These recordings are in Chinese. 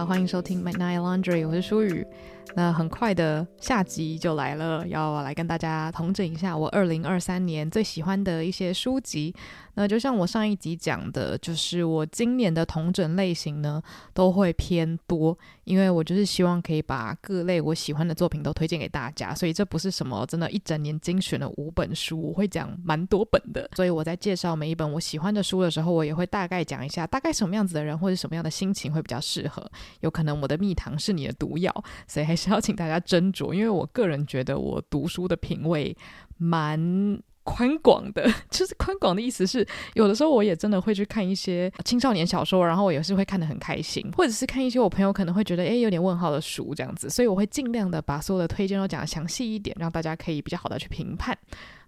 好，欢迎收听 Midnight Laundry，我是舒雨。那很快的下集就来了，要来跟大家同整一下我二零二三年最喜欢的一些书籍。那就像我上一集讲的，就是我今年的同整类型呢都会偏多，因为我就是希望可以把各类我喜欢的作品都推荐给大家，所以这不是什么真的一整年精选的五本书，我会讲蛮多本的。所以我在介绍每一本我喜欢的书的时候，我也会大概讲一下，大概什么样子的人或者什么样的心情会比较适合。有可能我的蜜糖是你的毒药，所以还是要请大家斟酌，因为我个人觉得我读书的品味蛮。宽广的，就是宽广的意思是，有的时候我也真的会去看一些青少年小说，然后我也是会看得很开心，或者是看一些我朋友可能会觉得诶有点问号的书这样子，所以我会尽量的把所有的推荐都讲得详细一点，让大家可以比较好的去评判。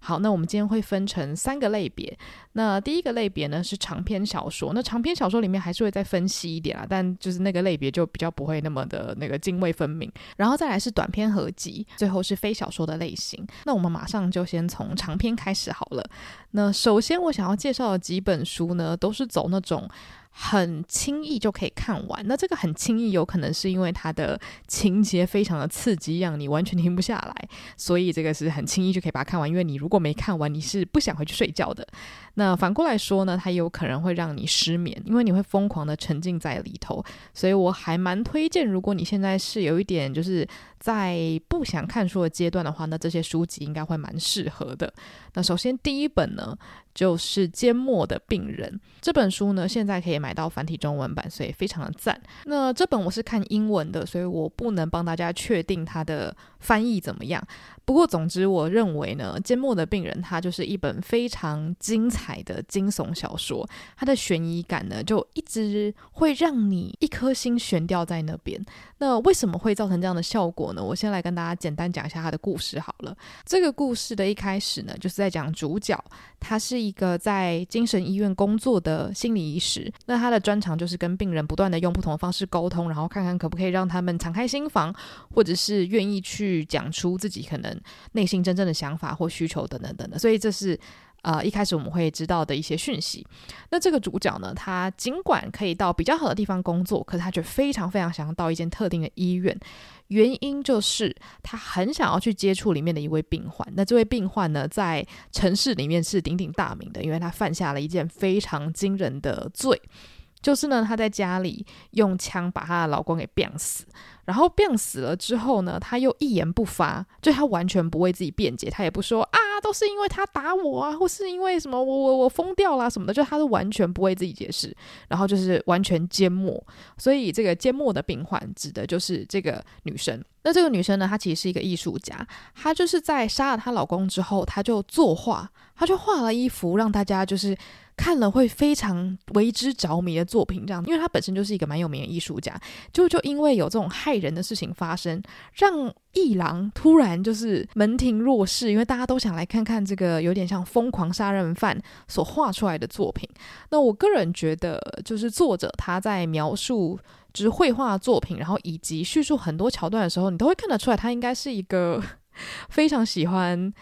好，那我们今天会分成三个类别。那第一个类别呢是长篇小说，那长篇小说里面还是会再分析一点啊，但就是那个类别就比较不会那么的那个泾渭分明。然后再来是短篇合集，最后是非小说的类型。那我们马上就先从长篇开始好了。那首先我想要介绍的几本书呢，都是走那种。很轻易就可以看完，那这个很轻易有可能是因为它的情节非常的刺激，让你完全停不下来，所以这个是很轻易就可以把它看完。因为你如果没看完，你是不想回去睡觉的。那反过来说呢，它有可能会让你失眠，因为你会疯狂的沉浸在里头。所以我还蛮推荐，如果你现在是有一点就是在不想看书的阶段的话，那这些书籍应该会蛮适合的。那首先第一本呢，就是《缄默的病人》这本书呢，现在可以买到繁体中文版，所以非常的赞。那这本我是看英文的，所以我不能帮大家确定它的翻译怎么样。不过总之，我认为呢，《缄默的病人》它就是一本非常精彩的惊悚小说，它的悬疑感呢，就一直会让你一颗心悬吊在那边。那为什么会造成这样的效果我先来跟大家简单讲一下他的故事好了。这个故事的一开始呢，就是在讲主角，他是一个在精神医院工作的心理医师。那他的专长就是跟病人不断的用不同的方式沟通，然后看看可不可以让他们敞开心房，或者是愿意去讲出自己可能内心真正的想法或需求等等等等。所以这是。呃，一开始我们会知道的一些讯息。那这个主角呢，他尽管可以到比较好的地方工作，可是他却非常非常想要到一间特定的医院。原因就是他很想要去接触里面的一位病患。那这位病患呢，在城市里面是鼎鼎大名的，因为他犯下了一件非常惊人的罪，就是呢，他在家里用枪把他的老公给毙死。然后病死了之后呢，他又一言不发，就他完全不为自己辩解，他也不说啊，都是因为他打我啊，或是因为什么我我我疯掉了什么的，就他都完全不为自己解释，然后就是完全缄默。所以这个缄默的病患指的就是这个女生。那这个女生呢，她其实是一个艺术家，她就是在杀了她老公之后，她就作画，他就画了一幅让大家就是看了会非常为之着迷的作品，这样，因为他本身就是一个蛮有名的艺术家，就就因为有这种害。人的事情发生，让艺廊突然就是门庭若市，因为大家都想来看看这个有点像疯狂杀人犯所画出来的作品。那我个人觉得，就是作者他在描述就是绘画作品，然后以及叙述很多桥段的时候，你都会看得出来，他应该是一个 非常喜欢。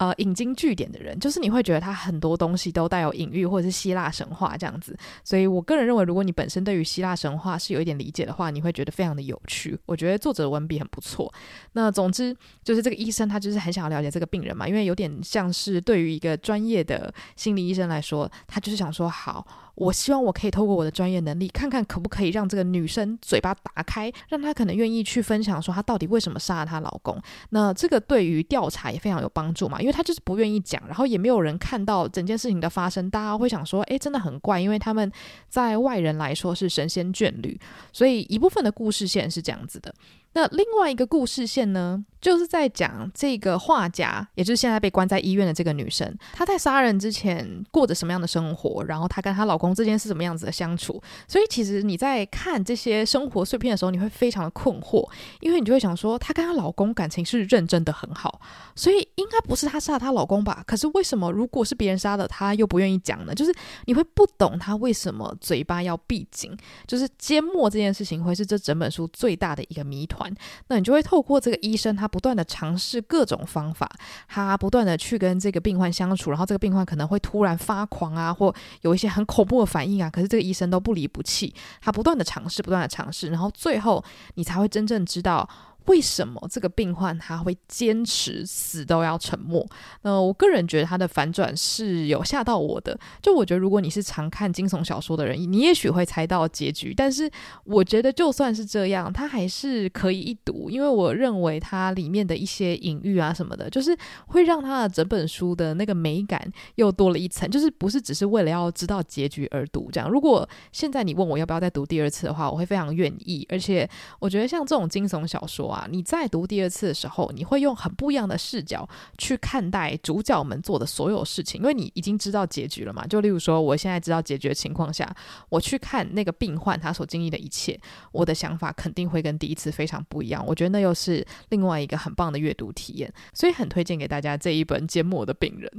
呃，引经据典的人，就是你会觉得他很多东西都带有隐喻，或者是希腊神话这样子。所以我个人认为，如果你本身对于希腊神话是有一点理解的话，你会觉得非常的有趣。我觉得作者的文笔很不错。那总之就是这个医生他就是很想要了解这个病人嘛，因为有点像是对于一个专业的心理医生来说，他就是想说好。我希望我可以透过我的专业能力，看看可不可以让这个女生嘴巴打开，让她可能愿意去分享说她到底为什么杀了她老公。那这个对于调查也非常有帮助嘛，因为她就是不愿意讲，然后也没有人看到整件事情的发生，大家会想说，诶，真的很怪，因为他们在外人来说是神仙眷侣，所以一部分的故事线是这样子的。那另外一个故事线呢，就是在讲这个画家，也就是现在被关在医院的这个女生，她在杀人之前过着什么样的生活，然后她跟她老公之间是什么样子的相处。所以其实你在看这些生活碎片的时候，你会非常的困惑，因为你就会想说，她跟她老公感情是认真的很好，所以应该不是她杀她老公吧？可是为什么如果是别人杀的，她又不愿意讲呢？就是你会不懂她为什么嘴巴要闭紧，就是缄默这件事情会是这整本书最大的一个谜团。那你就会透过这个医生，他不断的尝试各种方法，他不断的去跟这个病患相处，然后这个病患可能会突然发狂啊，或有一些很恐怖的反应啊，可是这个医生都不离不弃，他不断的尝试，不断的尝试，然后最后你才会真正知道。为什么这个病患他会坚持死都要沉默？那我个人觉得他的反转是有吓到我的。就我觉得，如果你是常看惊悚小说的人，你也许会猜到结局。但是我觉得，就算是这样，他还是可以一读，因为我认为它里面的一些隐喻啊什么的，就是会让他的整本书的那个美感又多了一层。就是不是只是为了要知道结局而读这样。如果现在你问我要不要再读第二次的话，我会非常愿意。而且我觉得像这种惊悚小说啊。你在读第二次的时候，你会用很不一样的视角去看待主角们做的所有事情，因为你已经知道结局了嘛。就例如说，我现在知道结局的情况下，我去看那个病患他所经历的一切，我的想法肯定会跟第一次非常不一样。我觉得那又是另外一个很棒的阅读体验，所以很推荐给大家这一本《缄默的病人》。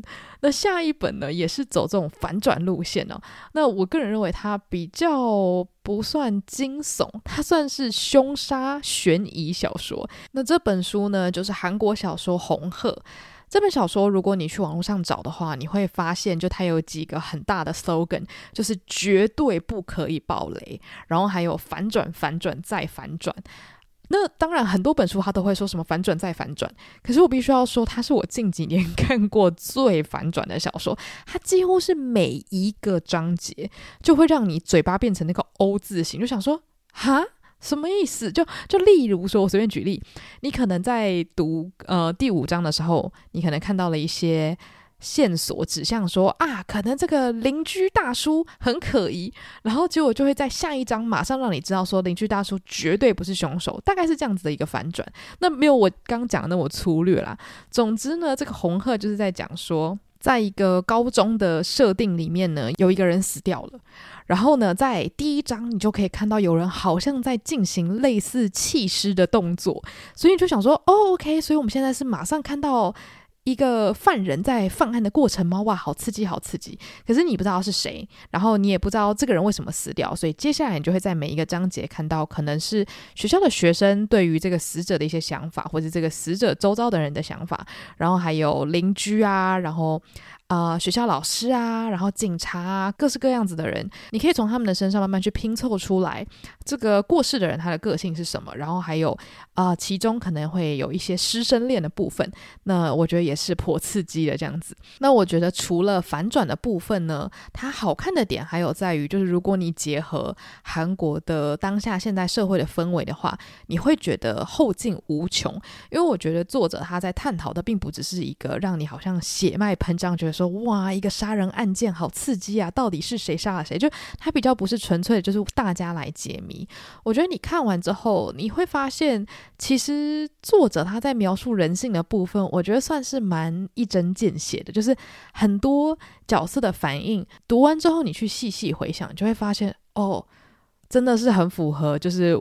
那下一本呢，也是走这种反转路线哦。那我个人认为它比较。不算惊悚，它算是凶杀悬疑小说。那这本书呢，就是韩国小说《红鹤》这本小说。如果你去网络上找的话，你会发现，就它有几个很大的 slogan，就是绝对不可以爆雷，然后还有反转、反转再反转。那当然，很多本书它都会说什么反转再反转，可是我必须要说，它是我近几年看过最反转的小说。它几乎是每一个章节就会让你嘴巴变成那个 O 字形，就想说哈，什么意思？就就例如说，我随便举例，你可能在读呃第五章的时候，你可能看到了一些。线索指向说啊，可能这个邻居大叔很可疑，然后结果就会在下一章马上让你知道说邻居大叔绝对不是凶手，大概是这样子的一个反转。那没有我刚讲的那么粗略啦。总之呢，这个红鹤就是在讲说，在一个高中的设定里面呢，有一个人死掉了，然后呢，在第一章你就可以看到有人好像在进行类似弃尸的动作，所以你就想说，哦，OK，所以我们现在是马上看到。一个犯人在犯案的过程吗？哇，好刺激，好刺激！可是你不知道是谁，然后你也不知道这个人为什么死掉，所以接下来你就会在每一个章节看到，可能是学校的学生对于这个死者的一些想法，或者这个死者周遭的人的想法，然后还有邻居啊，然后。啊、学校老师啊，然后警察啊，各式各样子的人，你可以从他们的身上慢慢去拼凑出来，这个过世的人他的个性是什么，然后还有啊、其中可能会有一些师生恋的部分，那我觉得也是颇刺激的这样子。那我觉得除了反转的部分呢，它好看的点还有在于，就是如果你结合韩国的当下现代社会的氛围的话，你会觉得后劲无穷，因为我觉得作者他在探讨的并不只是一个让你好像血脉喷张，觉得。哇，一个杀人案件好刺激啊！到底是谁杀了谁？就他比较不是纯粹的，就是大家来解谜。我觉得你看完之后，你会发现，其实作者他在描述人性的部分，我觉得算是蛮一针见血的。就是很多角色的反应，读完之后你去细细回想，就会发现哦。真的是很符合，就是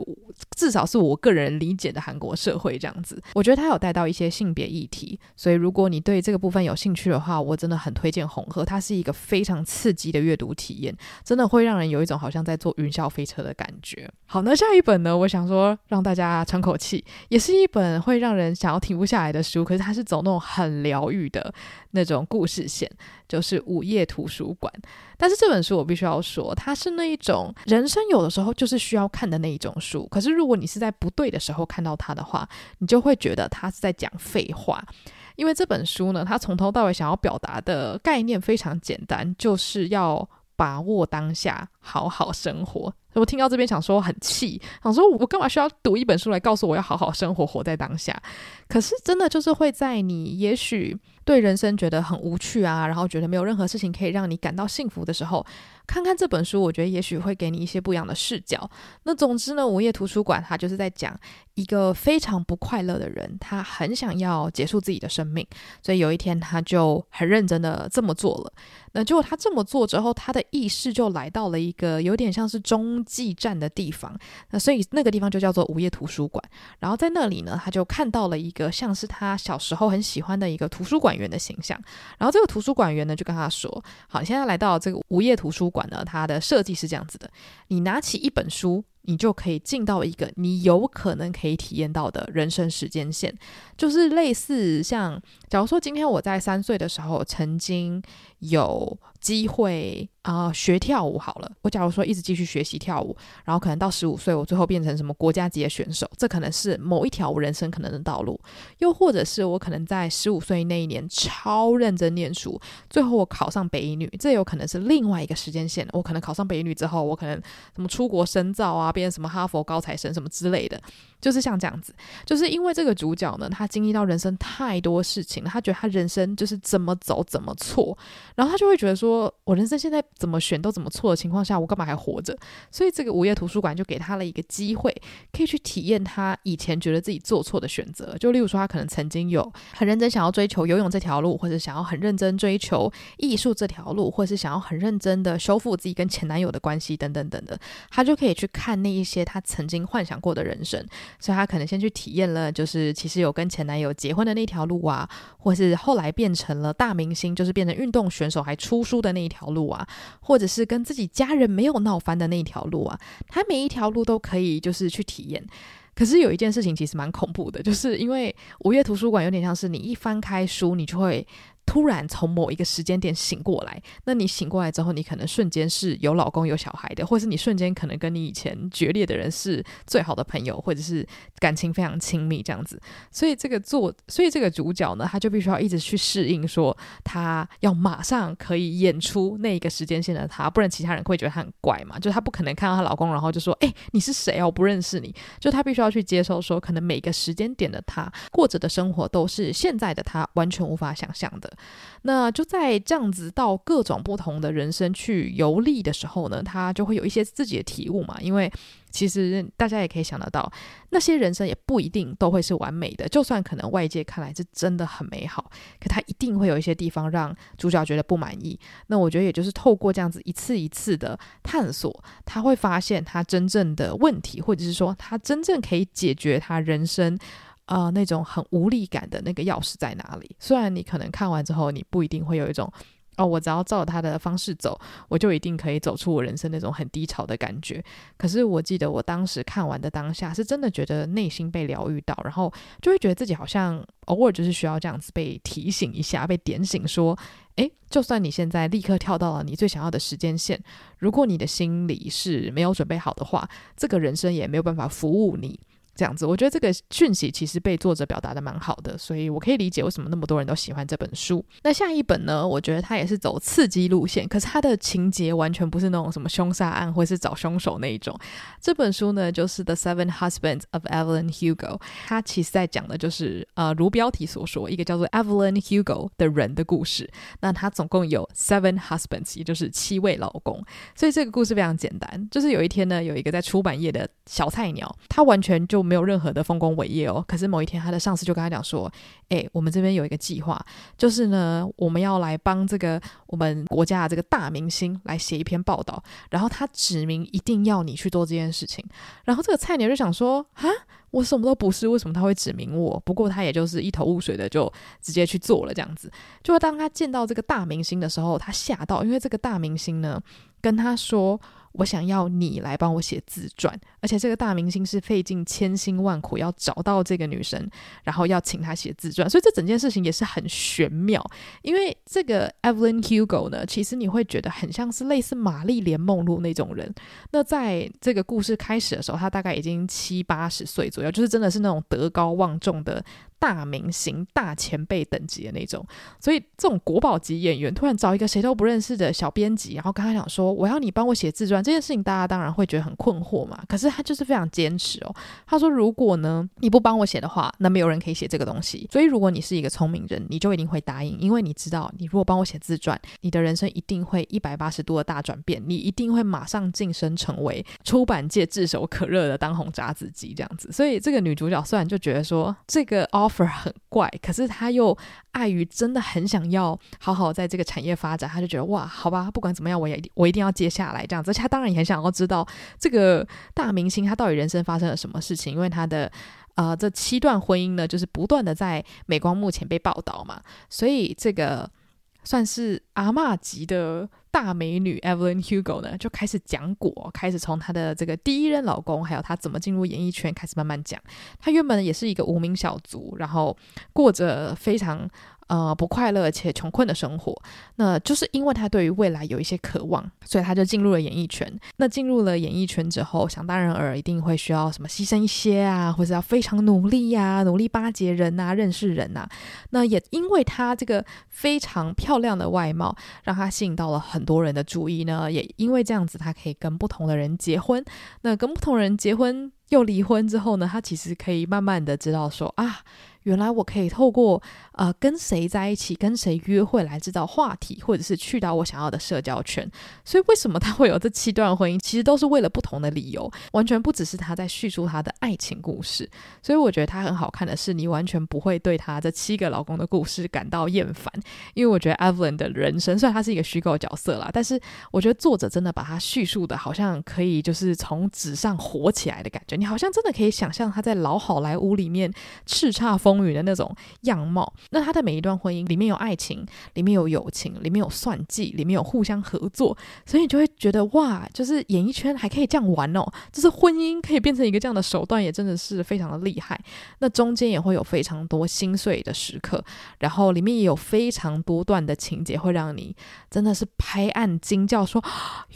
至少是我个人理解的韩国社会这样子。我觉得他有带到一些性别议题，所以如果你对这个部分有兴趣的话，我真的很推荐《红鹤》，它是一个非常刺激的阅读体验，真的会让人有一种好像在坐云霄飞车的感觉。好，那下一本呢，我想说让大家喘口气，也是一本会让人想要停不下来的书，可是它是走那种很疗愈的那种故事线，就是《午夜图书馆》。但是这本书我必须要说，它是那一种人生有的时候就是需要看的那一种书。可是如果你是在不对的时候看到它的话，你就会觉得它是在讲废话。因为这本书呢，它从头到尾想要表达的概念非常简单，就是要把握当下，好好生活。我听到这边想说很气，想说我干嘛需要读一本书来告诉我要好好生活，活在当下？可是真的就是会在你也许。对人生觉得很无趣啊，然后觉得没有任何事情可以让你感到幸福的时候，看看这本书，我觉得也许会给你一些不一样的视角。那总之呢，午夜图书馆它就是在讲一个非常不快乐的人，他很想要结束自己的生命，所以有一天他就很认真的这么做了。那结果他这么做之后，他的意识就来到了一个有点像是中继站的地方。那所以那个地方就叫做午夜图书馆。然后在那里呢，他就看到了一个像是他小时候很喜欢的一个图书馆员的形象。然后这个图书馆员呢就跟他说：“好，你现在来到这个午夜图书馆呢，它的设计是这样子的：你拿起一本书。”你就可以进到一个你有可能可以体验到的人生时间线，就是类似像，假如说今天我在三岁的时候曾经有机会啊、学跳舞好了，我假如说一直继续学习跳舞，然后可能到十五岁，我最后变成什么国家级的选手，这可能是某一条人生可能的道路，又或者是我可能在十五岁那一年超认真念书，最后我考上北一女，这有可能是另外一个时间线，我可能考上北一女之后，我可能什么出国深造啊，变什么哈佛高材生什么之类的，就是像这样子，就是因为这个主角呢，他经历到人生太多事情了，他觉得他人生就是怎么走怎么错。然后他就会觉得说，我人生现在怎么选都怎么错的情况下，我干嘛还活着？所以这个午夜图书馆就给他了一个机会，可以去体验他以前觉得自己做错的选择。就例如说，他可能曾经有很认真想要追求游泳这条路，或者想要很认真追求艺术这条路，或者是想要很认真的修复自己跟前男友的关系等等等等，他就可以去看那一些他曾经幻想过的人生。所以他可能先去体验了，就是其实有跟前男友结婚的那条路啊，或是后来变成了大明星，就是变成运动选手还出书的那一条路啊，或者是跟自己家人没有闹翻的那一条路啊，他每一条路都可以就是去体验。可是有一件事情其实蛮恐怖的，就是因为午夜图书馆有点像是你一翻开书，你就会。突然从某一个时间点醒过来，那你醒过来之后，你可能瞬间是有老公有小孩的，或是你瞬间可能跟你以前决裂的人是最好的朋友，或者是感情非常亲密这样子。所以这个作，所以这个主角呢，他就必须要一直去适应，说他要马上可以演出那一个时间线的他，不然其他人会觉得他很怪嘛。就他不可能看到她老公，然后就说：“哎，你是谁啊？我不认识你。”就他必须要去接受说，可能每个时间点的他过着的生活都是现在的他完全无法想象的。那就在这样子到各种不同的人生去游历的时候呢，他就会有一些自己的体悟嘛。因为其实大家也可以想得到，那些人生也不一定都会是完美的。就算可能外界看来是真的很美好，可他一定会有一些地方让主角觉得不满意。那我觉得也就是透过这样子一次一次的探索，他会发现他真正的问题，或者是说他真正可以解决他人生。啊、那种很无力感的那个钥匙在哪里？虽然你可能看完之后，你不一定会有一种哦，我只要照他的方式走，我就一定可以走出我人生那种很低潮的感觉。可是我记得我当时看完的当下，是真的觉得内心被疗愈到，然后就会觉得自己好像偶尔就是需要这样子被提醒一下，被点醒，说，诶，就算你现在立刻跳到了你最想要的时间线，如果你的心里是没有准备好的话，这个人生也没有办法服务你。这样子，我觉得这个讯息其实被作者表达的蛮好的，所以我可以理解为什么那么多人都喜欢这本书。那下一本呢？我觉得它也是走刺激路线，可是它的情节完全不是那种什么凶杀案或是找凶手那一种。这本书呢，就是《The Seven Husbands of Evelyn Hugo》，它其实在讲的就是呃，如标题所说，一个叫做 Evelyn Hugo 的人的故事。那他总共有 seven husbands，也就是七位老公。所以这个故事非常简单，就是有一天呢，有一个在出版业的小菜鸟，他完全就没有任何的丰功伟业哦，可是某一天他的上司就跟他讲说：“诶，我们这边有一个计划，就是呢，我们要来帮这个我们国家的这个大明星来写一篇报道，然后他指明一定要你去做这件事情。”然后这个菜鸟就想说：“啊，我什么都不是，为什么他会指明我？”不过他也就是一头雾水的就直接去做了这样子。就当他见到这个大明星的时候，他吓到，因为这个大明星呢跟他说。我想要你来帮我写自传，而且这个大明星是费尽千辛万苦要找到这个女生，然后要请她写自传，所以这整件事情也是很玄妙。因为这个 Evelyn Hugo 呢，其实你会觉得很像是类似玛丽莲梦露那种人。那在这个故事开始的时候，她大概已经七八十岁左右，就是真的是那种德高望重的。大明星、大前辈等级的那种，所以这种国宝级演员突然找一个谁都不认识的小编辑，然后跟他讲说：“我要你帮我写自传。”这件事情大家当然会觉得很困惑嘛。可是他就是非常坚持哦。他说：“如果呢你不帮我写的话，那没有人可以写这个东西。所以如果你是一个聪明人，你就一定会答应，因为你知道，你如果帮我写自传，你的人生一定会一百八十度的大转变，你一定会马上晋升成为出版界炙手可热的当红炸子鸡这样子。所以这个女主角虽然就觉得说这个 offer。很怪，可是他又碍于真的很想要好好在这个产业发展，他就觉得哇，好吧，不管怎么样，我也我一定要接下来这样子。而且他当然也很想要知道这个大明星他到底人生发生了什么事情，因为他的呃这七段婚姻呢，就是不断的在镁光幕前被报道嘛，所以这个算是阿嬷级的大美女 Evelyn Hugo 呢，就开始讲果，开始从她的这个第一任老公，还有她怎么进入演艺圈开始慢慢讲。她原本也是一个无名小卒，然后过着非常。呃，不快乐且穷困的生活，那就是因为他对于未来有一些渴望，所以他就进入了演艺圈。那进入了演艺圈之后，想当然尔一定会需要什么牺牲一些啊，或者要非常努力呀、努力巴结人、啊，认识人、啊。那也因为他这个非常漂亮的外貌，让他吸引到了很多人的注意呢。也因为这样子，他可以跟不同的人结婚。那跟不同人结婚又离婚之后呢，他其实可以慢慢的知道说啊。原来我可以透过呃跟谁在一起，跟谁约会来制造话题，或者是去到我想要的社交圈。所以为什么他会有这七段婚姻，其实都是为了不同的理由，完全不只是他在叙述他的爱情故事。所以我觉得他很好看的是，你完全不会对他这七个老公的故事感到厌烦，因为我觉得 Evelyn 的人生虽然他是一个虚构角色啦，但是我觉得作者真的把他叙述的好像可以就是从纸上活起来的感觉，你好像真的可以想象他在老好莱坞里面叱咤风风雨的那种样貌，那他的每一段婚姻里面有爱情，里面有友情，里面有算计，里面有互相合作，所以你就会觉得哇，就是演艺圈还可以这样玩哦，就是婚姻可以变成一个这样的手段，也真的是非常的厉害。那中间也会有非常多心碎的时刻，然后里面也有非常多段的情节，会让你真的是拍案惊叫说，说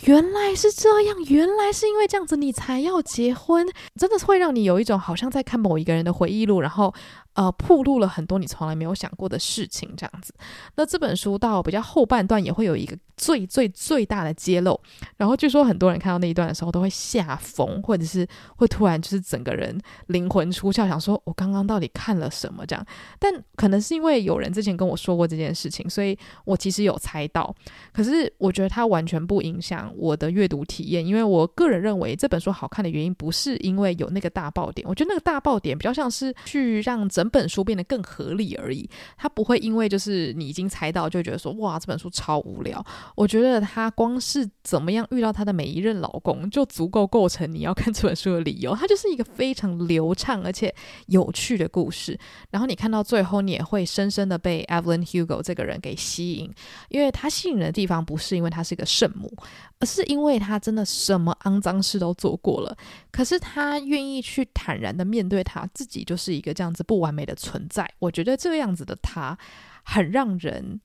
原来是这样，原来是因为这样子你才要结婚，真的是会让你有一种好像在看某一个人的回忆录，然后。呃，铺露了很多你从来没有想过的事情，这样子。那这本书到比较后半段也会有一个最最最大的揭露，然后据说很多人看到那一段的时候都会吓疯，或者是会突然就是整个人灵魂出窍，想说我刚刚到底看了什么这样。但可能是因为有人之前跟我说过这件事情，所以我其实有猜到。可是我觉得它完全不影响我的阅读体验，因为我个人认为这本书好看的原因不是因为有那个大爆点，我觉得那个大爆点比较像是去让整。本书变得更合理而已，它不会因为就是你已经猜到，就觉得说哇，这本书超无聊。我觉得他光是怎么样遇到他的每一任老公，就足够构成你要看这本书的理由。它就是一个非常流畅而且有趣的故事。然后你看到最后，你也会深深的被 Evelyn Hugo 这个人给吸引，因为他吸引人的地方不是因为他是一个圣母。而是因为他真的什么肮脏事都做过了，可是他愿意去坦然的面对他自己，就是一个这样子不完美的存在。我觉得这个样子的他很让人。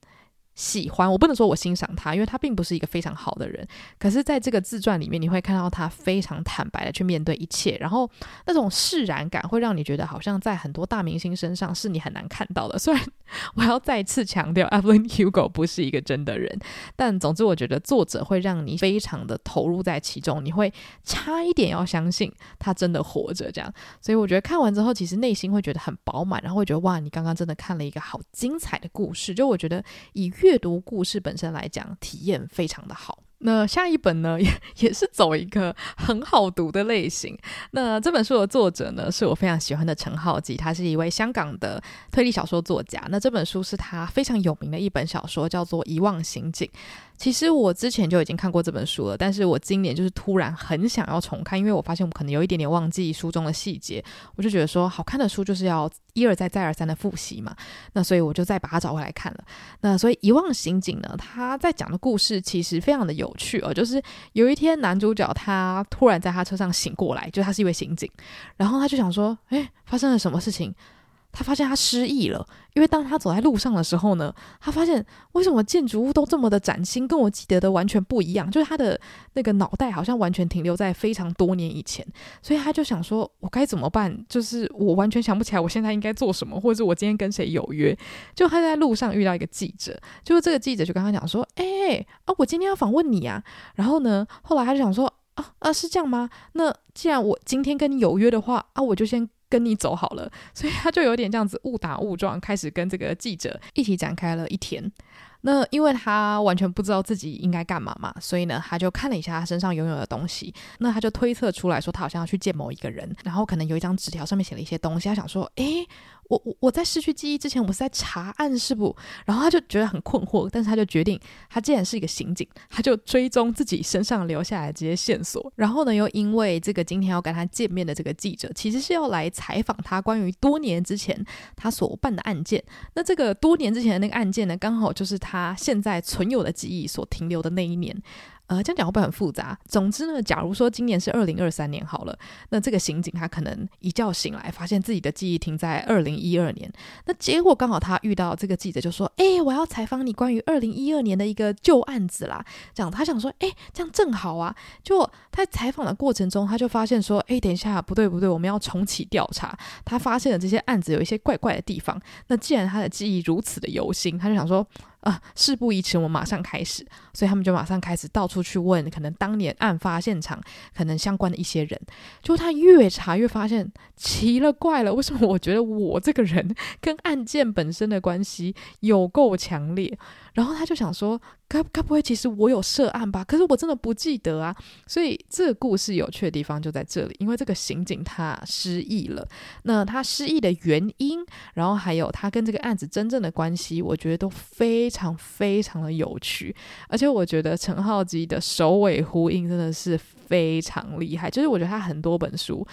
喜欢，我不能说我欣赏他，因为他并不是一个非常好的人。可是，在这个自传里面，你会看到他非常坦白的去面对一切，然后那种释然感会让你觉得，好像在很多大明星身上是你很难看到的。虽然我要再次强调，Evelyn Hugo 不是一个真的人，但总之，我觉得作者会让你非常的投入在其中，你会差一点要相信他真的活着。这样，所以我觉得看完之后，其实内心会觉得很饱满，然后会觉得哇，你刚刚真的看了一个好精彩的故事。就我觉得以阅阅读故事本身来讲，体验非常的好。那下一本呢，也 也是走一个很好读的类型。那这本书的作者呢，是我非常喜欢的陈浩基，他是一位香港的推理小说作家。那这本书是他非常有名的一本小说，叫做《遗忘刑警》。其实我之前就已经看过这本书了，但是我今年就是突然很想要重看，因为我发现我们可能有一点点忘记书中的细节，我就觉得说好看的书就是要一而再再而三的复习嘛，那所以我就再把它找回来看了。那所以遗忘刑警呢，他在讲的故事其实非常的有趣哦，就是有一天男主角他突然在他车上醒过来，就他是一位刑警，然后他就想说，哎，发生了什么事情？他发现他失忆了，因为当他走在路上的时候呢，他发现为什么建筑物都这么的崭新，跟我记得的完全不一样，就是他的那个脑袋好像完全停留在非常多年以前，所以他就想说，我该怎么办？就是我完全想不起来我现在应该做什么，或者是我今天跟谁有约？就他在路上遇到一个记者，就是这个记者就跟他讲说，哎，啊，我今天要访问你啊，然后呢，后来他就想说，啊啊，是这样吗？那既然我今天跟你有约的话，啊，我就先。跟你走好了，所以他就有点这样子误打误撞，开始跟这个记者一起展开了一天。那因为他完全不知道自己应该干嘛嘛，所以呢，他就看了一下他身上拥有的东西。那他就推测出来说，他好像要去见某一个人，然后可能有一张纸条上面写了一些东西。他想说，诶。我我我在失去记忆之前，我是在查案是不？然后他就觉得很困惑，但是他就决定，他既然是一个刑警，他就追踪自己身上留下来的这些线索。然后呢，又因为这个今天要跟他见面的这个记者，其实是要来采访他关于多年之前他所办的案件。那这个多年之前的那个案件呢，刚好就是他现在存有的记忆所停留的那一年。呃，这样讲会不会很复杂？总之呢，假如说今年是二零二三年好了，那这个刑警他可能一觉醒来，发现自己的记忆停在二零一二年。那结果刚好他遇到这个记者，就说：“哎，我要采访你关于二零一二年的一个旧案子啦。”这样他想说：“哎，这样正好啊。”就他在采访的过程中，他就发现说：“哎，等一下，不对不对，我们要重启调查。”他发现了这些案子有一些怪怪的地方。那既然他的记忆如此的犹新，他就想说。啊，事不宜迟，我们马上开始。所以他们就马上开始到处去问，可能当年案发现场可能相关的一些人。就他越查越发现奇了怪了，为什么我觉得我这个人 跟案件本身的关系有够强烈？然后他就想说，该该不会其实我有涉案吧？可是我真的不记得啊。所以这个故事有趣的地方就在这里，因为这个刑警他失忆了。那他失忆的原因，然后还有他跟这个案子真正的关系，我觉得都非常非常的有趣。而且我觉得陈浩基的首尾呼应真的是非常厉害，就是我觉得他很多本书。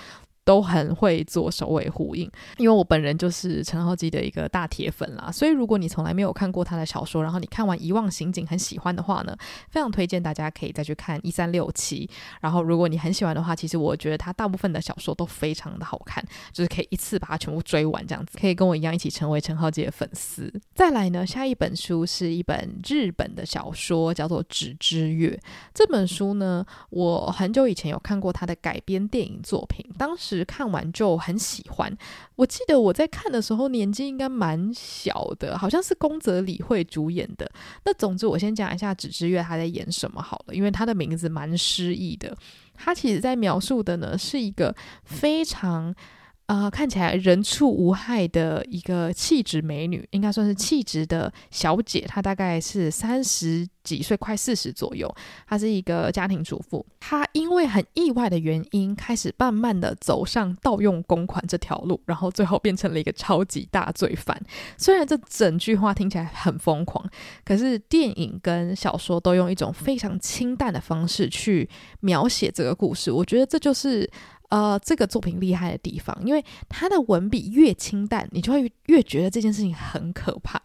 都很会做首尾呼应，因为我本人就是陈浩基的一个大铁粉啦，所以如果你从来没有看过他的小说，然后你看完《遗忘刑警》很喜欢的话呢，非常推荐大家可以再去看一三六七。然后如果你很喜欢的话，其实我觉得他大部分的小说都非常的好看，就是可以一次把它全部追完这样子，可以跟我一样一起成为陈浩基的粉丝。再来呢，下一本书是一本日本的小说，叫做《纸之月》。这本书呢，我很久以前有看过他的改编电影作品，当时。看完就很喜欢。我记得我在看的时候年纪应该蛮小的，好像是宫泽理惠主演的。那总之，我先讲一下《纸之月》他在演什么好了，因为他的名字蛮诗意的。他其实在描述的呢是一个非常。呃，看起来人畜无害的一个气质美女，应该算是气质的小姐。她大概是三十几岁，快四十左右。她是一个家庭主妇。她因为很意外的原因，开始慢慢的走上盗用公款这条路，然后最后变成了一个超级大罪犯。虽然这整句话听起来很疯狂，可是电影跟小说都用一种非常清淡的方式去描写这个故事。我觉得这就是。呃，这个作品厉害的地方，因为它的文笔越清淡，你就会越觉得这件事情很可怕。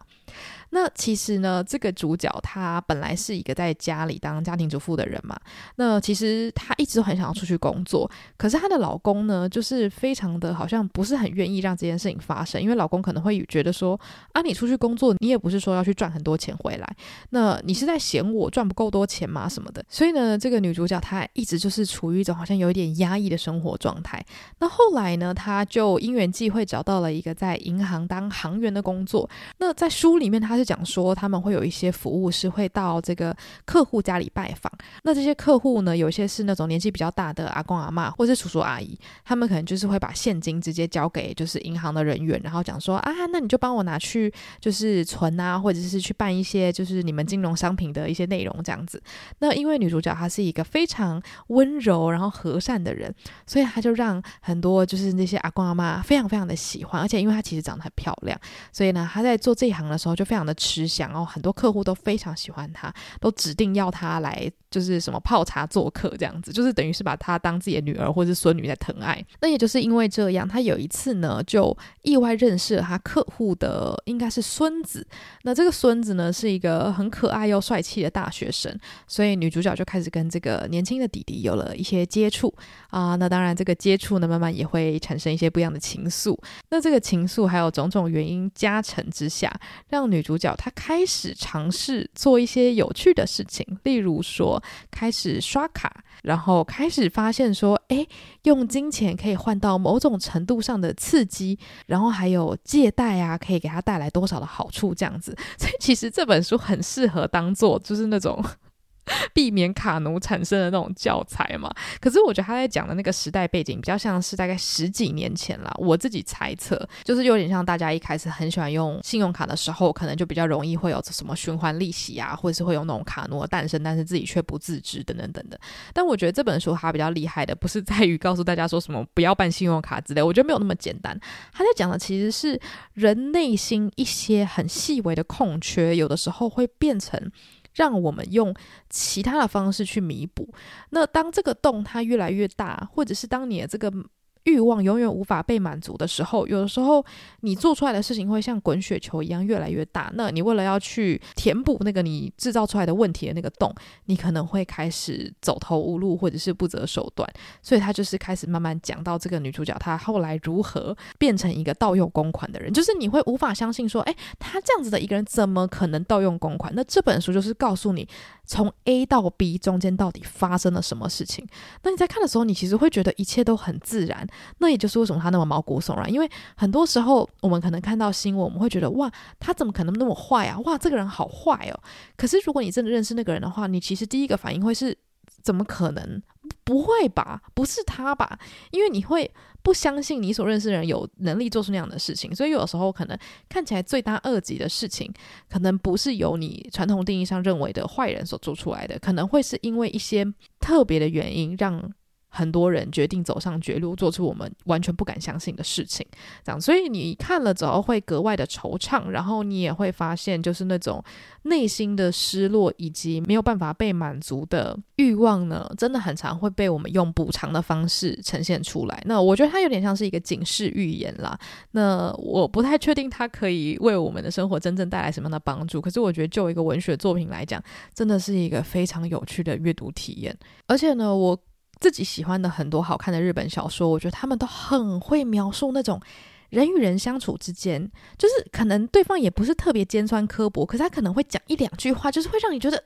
那其实呢，这个主角她本来是一个在家里当家庭主妇的人嘛。那其实她一直都很想要出去工作，可是她的老公呢，就是非常的好像不是很愿意让这件事情发生，因为老公可能会觉得说啊，你出去工作，你也不是说要去赚很多钱回来，那你是在嫌我赚不够多钱吗？什么的。所以呢，这个女主角她一直就是处于一种好像有一点压抑的生活状态。那后来呢，她就因缘际会找到了一个在银行当行员的工作。那在书里面，她是。讲说他们会有一些服务是会到这个客户家里拜访，那这些客户呢，有些是那种年纪比较大的阿公阿嬷或是叔叔阿姨，他们可能就是会把现金直接交给就是银行的人员，然后讲说啊，那你就帮我拿去就是存啊，或者是去办一些就是你们金融商品的一些内容这样子。那因为女主角她是一个非常温柔然后和善的人，所以她就让很多就是那些阿公阿嬷非常非常的喜欢，而且因为她其实长得很漂亮，所以呢，她在做这一行的时候就非常的。吃香哦，很多客户都非常喜欢他，都指定要他来，就是什么泡茶做客这样子，就是等于是把他当自己的女儿或是孙女在疼爱。那也就是因为这样，他有一次呢，就意外认识了他客户的应该是孙子。那这个孙子呢，是一个很可爱又帅气的大学生，所以女主角就开始跟这个年轻的弟弟有了一些接触啊。那当然，这个接触呢，慢慢也会产生一些不一样的情愫。那这个情愫还有种种原因加成之下，让女主角。她开始尝试做一些有趣的事情，例如说开始刷卡，然后开始发现说，哎，用金钱可以换到某种程度上的刺激，然后还有借贷啊，可以给他带来多少的好处，这样子。所以其实这本书很适合当做就是那种避免卡奴产生的那种教材嘛。可是我觉得他在讲的那个时代背景比较像是大概十几年前啦。我自己猜测，就是有点像大家一开始很喜欢用信用卡的时候，可能就比较容易会有什么循环利息啊，或者是会有那种卡奴的诞生，但是自己却不自知等等等等。但我觉得这本书它比较厉害的，不是在于告诉大家说什么不要办信用卡之类，我觉得没有那么简单。他在讲的其实是人内心一些很细微的空缺，有的时候会变成让我们用其他的方式去弥补。那当这个洞它越来越大，或者是当你的这个欲望永远无法被满足的时候，有的时候你做出来的事情会像滚雪球一样越来越大。那你为了要去填补那个你制造出来的问题的那个洞，你可能会开始走投无路，或者是不择手段。所以他就是开始慢慢讲到这个女主角她后来如何变成一个盗用公款的人，就是你会无法相信说，诶，她这样子的一个人怎么可能盗用公款？那这本书就是告诉你。从 A 到 B 中间到底发生了什么事情？那你在看的时候，你其实会觉得一切都很自然。那也就是为什么他那么毛骨悚然，因为很多时候我们可能看到新闻，我们会觉得哇，他怎么可能那么坏啊？哇，这个人好坏哦。可是如果你真的认识那个人的话，你其实第一个反应会是。怎么可能？不会吧？不是他吧？因为你会不相信你所认识的人有能力做出那样的事情，所以有时候可能看起来罪大恶极的事情，可能不是由你传统定义上认为的坏人所做出来的，可能会是因为一些特别的原因让。很多人决定走上绝路，做出我们完全不敢相信的事情，这样，所以你看了之后会格外的惆怅，然后你也会发现，就是那种内心的失落以及没有办法被满足的欲望呢，真的很常会被我们用补偿的方式呈现出来。那我觉得它有点像是一个警示预言啦。那我不太确定它可以为我们的生活真正带来什么样的帮助，可是我觉得就一个文学作品来讲，真的是一个非常有趣的阅读体验。而且呢，我。自己喜欢的很多好看的日本小说，我觉得他们都很会描述那种人与人相处之间，就是可能对方也不是特别尖酸刻薄，可是他可能会讲一两句话，就是会让你觉得，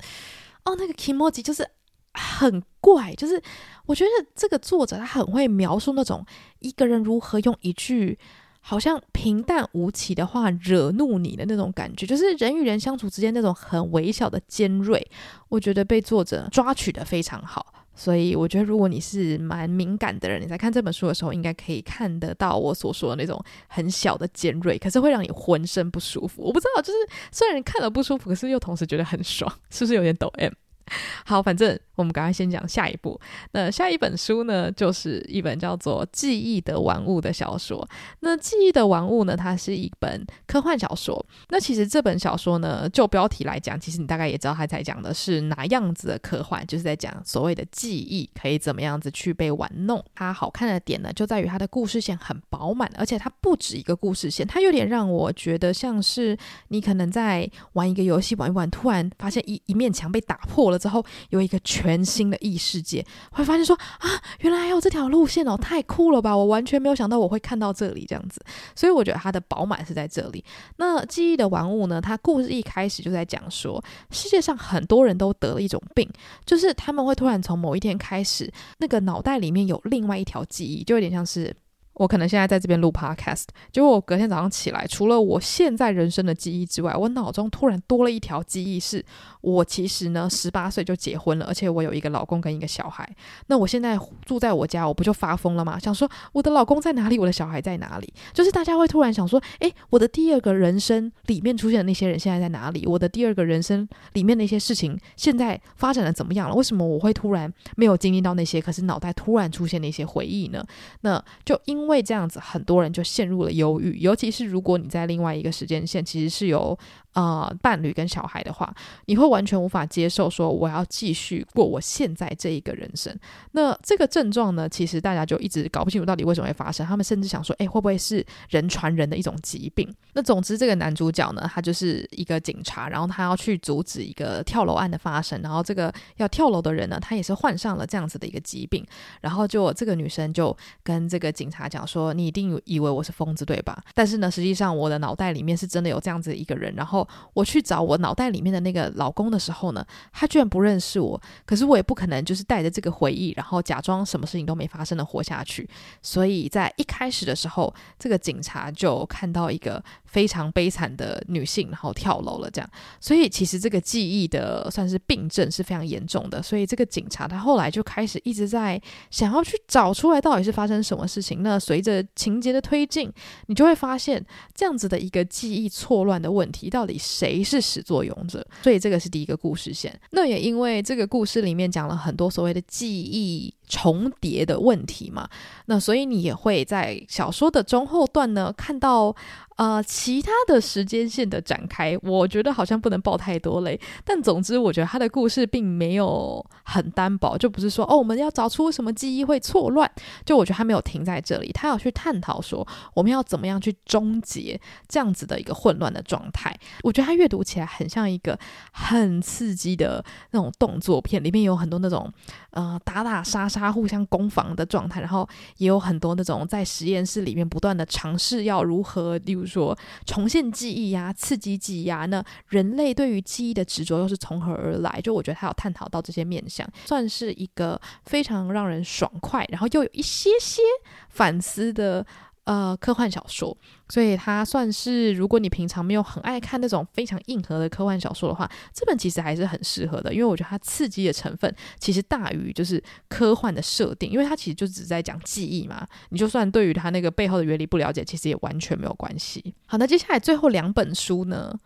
哦，那个 kimoji 就是很怪。就是我觉得这个作者他很会描述那种一个人如何用一句好像平淡无奇的话惹怒你的那种感觉，就是人与人相处之间那种很微小的尖锐，我觉得被作者抓取的非常好。所以我觉得，如果你是蛮敏感的人，你在看这本书的时候，应该可以看得到我所说的那种很小的尖锐，可是会让你浑身不舒服。我不知道，就是虽然看了不舒服，可是又同时觉得很爽，是不是有点抖 M？好，反正我们赶快先讲下一部。那下一本书呢，就是一本叫做《记忆的玩物》的小说。那《记忆的玩物》呢，它是一本科幻小说。那其实这本小说呢，就标题来讲，其实你大概也知道它在讲的是哪样子的科幻，就是在讲所谓的记忆可以怎么样子去被玩弄。它好看的点呢，就在于它的故事线很饱满，而且它不止一个故事线，它有点让我觉得像是你可能在玩一个游戏玩一玩，突然发现一一面墙被打破了。之后有一个全全新的异世界，会发现说啊，原来还有这条路线哦，太酷了吧！我完全没有想到我会看到这里这样子，所以我觉得它的饱满是在这里。那记忆的玩物呢？它故事一开始就在讲说，世界上很多人都得了一种病，就是他们会突然从某一天开始，那个脑袋里面有另外一条记忆，就有点像是。我可能现在在这边录 podcast，结果我隔天早上起来，除了我现在人生的记忆之外，我脑中突然多了一条记忆，是我其实呢十八岁就结婚了，而且我有一个老公跟一个小孩。那我现在住在我家，我不就发疯了吗？想说我的老公在哪里，我的小孩在哪里？就是大家会突然想说，诶，我的第二个人生里面出现的那些人现在在哪里？我的第二个人生里面那些事情现在发展的怎么样了？为什么我会突然没有经历到那些，可是脑袋突然出现那些回忆呢？那就因。因为这样子，很多人就陷入了忧郁，尤其是如果你在另外一个时间线，其实是有。啊、伴侣跟小孩的话，你会完全无法接受说我要继续过我现在这一个人生。那这个症状呢，其实大家就一直搞不清楚到底为什么会发生。他们甚至想说，诶，会不会是人传人的一种疾病？那总之，这个男主角呢，他就是一个警察，然后他要去阻止一个跳楼案的发生。然后这个要跳楼的人呢，他也是患上了这样子的一个疾病。然后就这个女生就跟这个警察讲说，你一定以为我是疯子对吧？但是呢，实际上我的脑袋里面是真的有这样子一个人。然后我去找我脑袋里面的那个老公的时候呢，他居然不认识我。可是我也不可能就是带着这个回忆，然后假装什么事情都没发生的活下去。所以在一开始的时候，这个警察就看到一个非常悲惨的女性，然后跳楼了。这样，所以其实这个记忆的算是病症是非常严重的。所以这个警察他后来就开始一直在想要去找出来到底是发生什么事情。那随着情节的推进，你就会发现这样子的一个记忆错乱的问题，到谁是始作俑者？所以这个是第一个故事线。那也因为这个故事里面讲了很多所谓的记忆重叠的问题嘛，那所以你也会在小说的中后段呢看到。呃，其他的时间线的展开，我觉得好像不能爆太多雷。但总之，我觉得他的故事并没有很单薄，就不是说哦，我们要找出什么记忆会错乱。就我觉得他没有停在这里，他要去探讨说我们要怎么样去终结这样子的一个混乱的状态。我觉得他阅读起来很像一个很刺激的那种动作片，里面有很多那种呃打打杀杀、他互相攻防的状态，然后也有很多那种在实验室里面不断的尝试要如何，例如。说重现记忆呀、刺激记忆呀、那人类对于记忆的执着又是从何而来？就我觉得他有探讨到这些面向，算是一个非常让人爽快，然后又有一些些反思的。呃，科幻小说，所以它算是，如果你平常没有很爱看那种非常硬核的科幻小说的话，这本其实还是很适合的，因为我觉得它刺激的成分其实大于就是科幻的设定，因为它其实就只在讲记忆嘛，你就算对于它那个背后的原理不了解，其实也完全没有关系。好，那接下来最后两本书呢？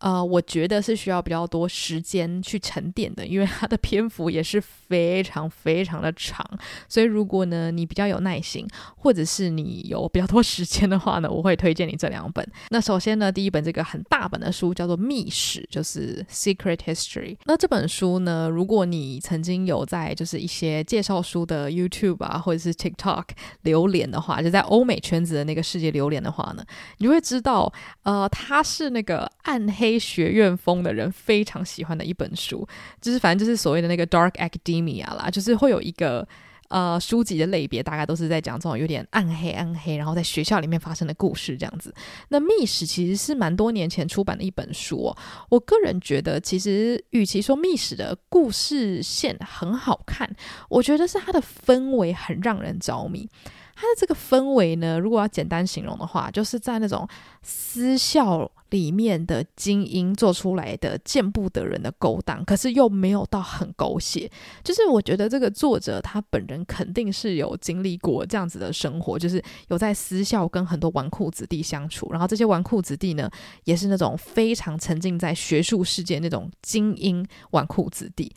呃，我觉得是需要比较多时间去沉淀的，因为它的篇幅也是非常非常的长。所以如果呢你比较有耐心，或者是你有比较多时间的话呢，我会推荐你这两本。那首先呢，第一本这个很大本的书叫做《密史》，就是《Secret History》。那这本书呢，如果你曾经有在就是一些介绍书的 YouTube 啊，或者是 TikTok 流连的话，就在欧美圈子的那个世界流连的话呢，你就会知道，呃，它是那个暗黑。学院风的人非常喜欢的一本书，就是反正就是所谓的那个 dark academia 啦，就是会有一个呃书籍的类别，大概都是在讲这种有点暗黑暗黑，然后在学校里面发生的故事这样子。那密史其实是蛮多年前出版的一本书哦，我个人觉得，其实与其说密史的故事线很好看，我觉得是它的氛围很让人着迷。它的这个氛围呢，如果要简单形容的话，就是在那种私校里面的精英做出来的见不得人的勾当，可是又没有到很狗血。就是我觉得这个作者他本人肯定是有经历过这样子的生活，就是有在私校跟很多纨绔子弟相处，然后这些纨绔子弟呢，也是那种非常沉浸在学术世界那种精英纨绔子弟。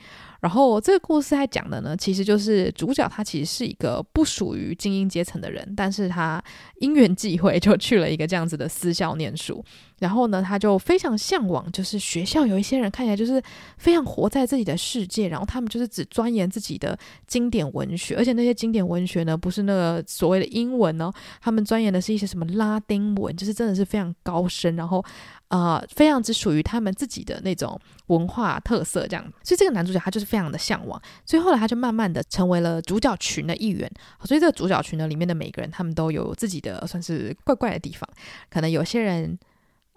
然后这个故事在讲的呢，其实就是主角他其实是一个不属于精英阶层的人，但是他因缘际会就去了一个这样子的私校念书。然后呢，他就非常向往，就是学校有一些人看起来就是非常活在自己的世界，然后他们就是只钻研自己的经典文学，而且那些经典文学呢，不是那个所谓的英文哦，他们钻研的是一些什么拉丁文，就是真的是非常高深，然后呃，非常之属于他们自己的那种文化特色这样。所以这个男主角他就是非常的向往，所以后来他就慢慢的成为了主角群的一员。所以这个主角群呢里面的每个人，他们都有自己的算是怪怪的地方，可能有些人。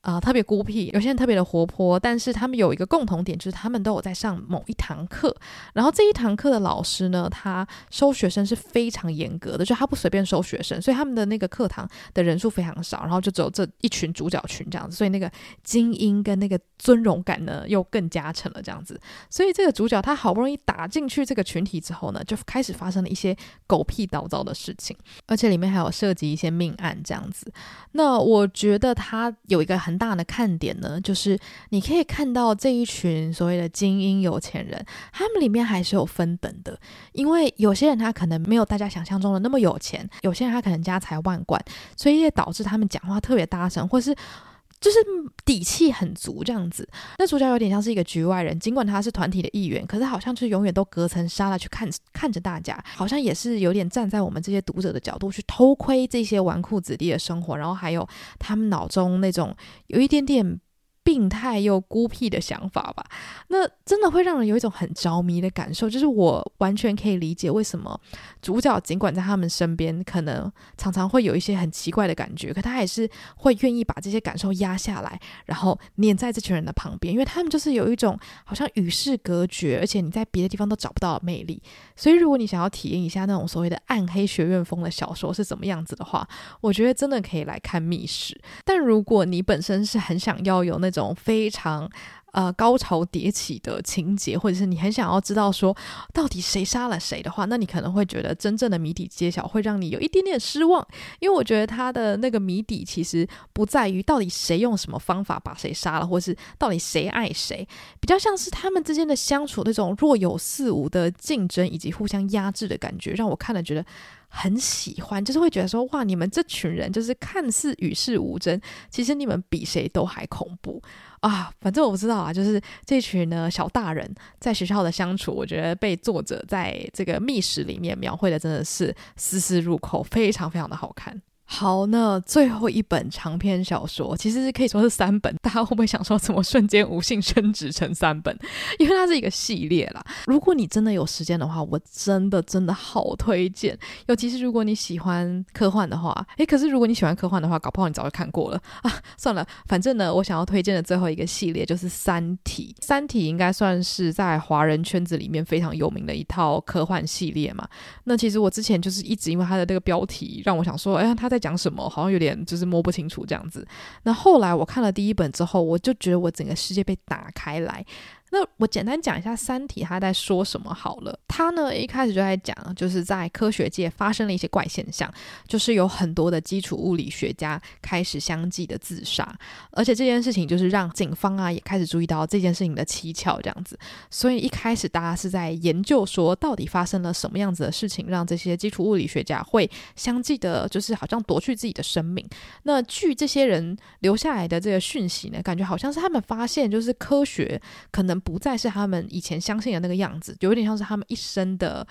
啊、特别孤僻，有些人特别的活泼，但是他们有一个共同点，就是他们都有在上某一堂课。然后这一堂课的老师呢，他收学生是非常严格的，就他不随便收学生，所以他们的那个课堂的人数非常少，然后就只有这一群主角群这样子，所以那个精英跟那个尊荣感呢又更加成了这样子。所以这个主角他好不容易打进去这个群体之后呢，就开始发生了一些狗屁倒灶的事情，而且里面还有涉及一些命案这样子。那我觉得他有一个很大的看点呢，就是你可以看到这一群所谓的精英有钱人，他们里面还是有分等的，因为有些人他可能没有大家想象中的那么有钱，有些人他可能家财万贯，所以也导致他们讲话特别大声，或是。就是底气很足这样子，那主角有点像是一个局外人，尽管他是团体的一员，可是好像就是永远都隔层纱了去看看着大家，好像也是有点站在我们这些读者的角度去偷窥这些纨绔子弟的生活，然后还有他们脑中那种有一点点病态又孤僻的想法吧。那真的会让人有一种很着迷的感受，就是我完全可以理解为什么主角尽管在他们身边，可能常常会有一些很奇怪的感觉，可他还是会愿意把这些感受压下来，然后黏在这群人的旁边，因为他们就是有一种好像与世隔绝，而且你在别的地方都找不到的魅力。所以，如果你想要体验一下那种所谓的暗黑学院风的小说是怎么样子的话，我觉得真的可以来看《密室》。但如果你本身是很想要有那种非常呃高潮迭起的情节，或者是你很想要知道说到底谁杀了谁的话，那你可能会觉得真正的谜底揭晓会让你有一点点失望，因为我觉得他的那个谜底其实不在于到底谁用什么方法把谁杀了，或是到底谁爱谁，比较像是他们之间的相处那种若有似无的竞争以及互相压制的感觉，让我看了觉得。很喜欢，就是会觉得说，哇，你们这群人就是看似与世无争，其实你们比谁都还恐怖啊！反正我不知道啊，就是这群呢小大人在学校的相处，我觉得被作者在这个密室里面描绘的真的是丝丝入扣，非常非常的好看。好，那最后一本长篇小说其实是可以说是三本，大家会不会想说怎么瞬间无性升值成三本？因为它是一个系列啦。如果你真的有时间的话，我真的真的好推荐。尤其是如果你喜欢科幻的话，诶，可是如果你喜欢科幻的话，搞不好你早就看过了啊。算了，反正呢，我想要推荐的最后一个系列就是《三体》。《三体》应该算是在华人圈子里面非常有名的一套科幻系列嘛。那其实我之前就是一直因为它的这个标题让我想说，哎呀，它在。讲什么？好像有点就是摸不清楚这样子。那后来我看了第一本之后，我就觉得我整个世界被打开来。那我简单讲一下《三体》他在说什么好了。他呢一开始就在讲，就是在科学界发生了一些怪现象，就是有很多的基础物理学家开始相继的自杀，而且这件事情就是让警方啊也开始注意到这件事情的蹊跷这样子。所以一开始大家是在研究说，到底发生了什么样子的事情，让这些基础物理学家会相继的，就是好像夺去自己的生命。那据这些人留下来的这个讯息呢，感觉好像是他们发现，就是科学可能。不再是他们以前相信的那个样子，就有点像是他们一生的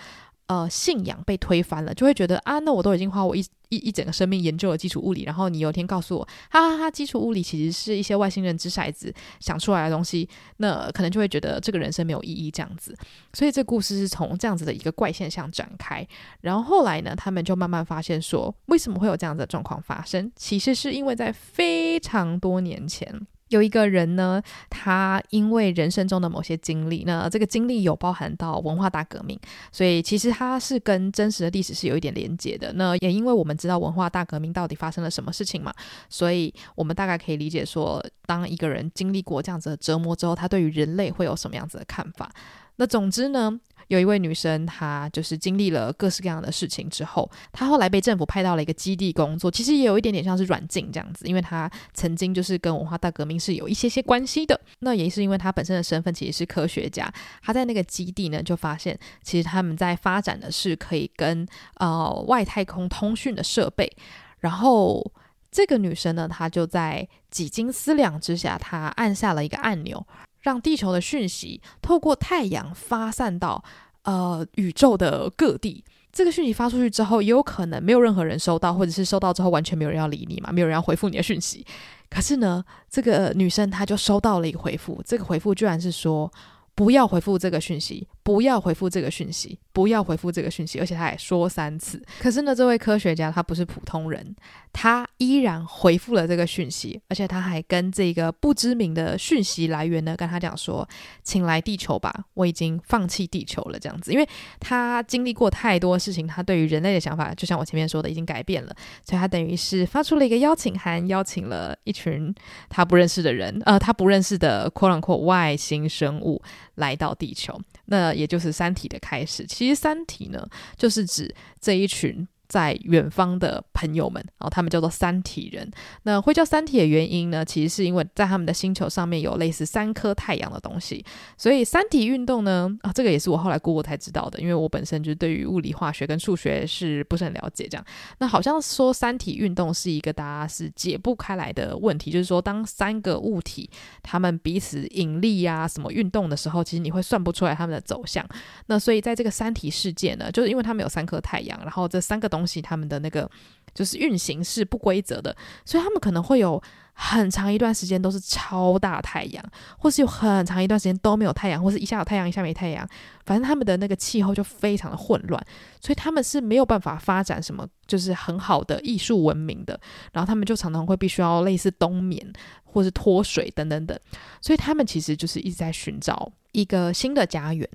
呃信仰被推翻了，就会觉得啊，那我都已经花我一一一整个生命研究了基础物理，然后你有一天告诉我，哈哈哈，基础物理其实是一些外星人掷骰子想出来的东西，那可能就会觉得这个人生没有意义这样子。所以这故事是从这样子的一个怪现象展开，然后后来呢，他们就慢慢发现说，为什么会有这样子的状况发生？其实是因为在非常多年前。有一个人呢，他因为人生中的某些经历，那这个经历有包含到文化大革命，所以其实他是跟真实的历史是有一点连接的。那也因为我们知道文化大革命到底发生了什么事情嘛，所以我们大概可以理解说，当一个人经历过这样子的折磨之后，他对于人类会有什么样子的看法。那总之呢，有一位女生，她就是经历了各式各样的事情之后，她后来被政府派到了一个基地工作，其实也有一点点像是软禁这样子，因为她曾经就是跟文化大革命是有一些些关系的。那也是因为她本身的身份其实是科学家，她在那个基地呢就发现，其实他们在发展的是可以跟呃外太空通讯的设备。然后这个女生呢，她就在几经思量之下，她按下了一个按钮。让地球的讯息透过太阳发散到呃宇宙的各地。这个讯息发出去之后，也有可能没有任何人收到，或者是收到之后完全没有人要理你嘛，没有人要回复你的讯息。可是呢，这个女生她就收到了一个回复，这个回复居然是说。不要回复这个讯息，不要回复这个讯息，不要回复这个讯息，而且他还说三次。可是呢，这位科学家他不是普通人，他依然回复了这个讯息，而且他还跟这个不知名的讯息来源呢，跟他讲说：“请来地球吧，我已经放弃地球了。”这样子，因为他经历过太多事情，他对于人类的想法，就像我前面说的，已经改变了，所以他等于是发出了一个邀请函，邀请了一群他不认识的人，呃，他不认识的 quote unquote 外星生物。来到地球，那也就是《三体》的开始。其实，《三体》呢，就是指这一群。在远方的朋友们，然后他们叫做三体人。那会叫三体的原因呢，其实是因为在他们的星球上面有类似三颗太阳的东西，所以三体运动呢，啊，这个也是我后来 Google 才知道的，因为我本身就对于物理化学跟数学是不是很了解。这样，那好像说三体运动是一个大家是解不开来的问题，就是说当三个物体他们彼此引力啊什么运动的时候，其实你会算不出来他们的走向。那所以在这个三体世界呢，就是因为他们有三颗太阳，然后这三个东西他们的那个就是运行是不规则的，所以他们可能会有很长一段时间都是超大太阳，或是有很长一段时间都没有太阳，或是一下有太阳，一下没太阳，反正他们的那个气候就非常的混乱，所以他们是没有办法发展什么就是很好的艺术文明的。然后他们就常常会必须要类似冬眠，或是脱水等等等，所以他们其实就是一直在寻找一个新的家园。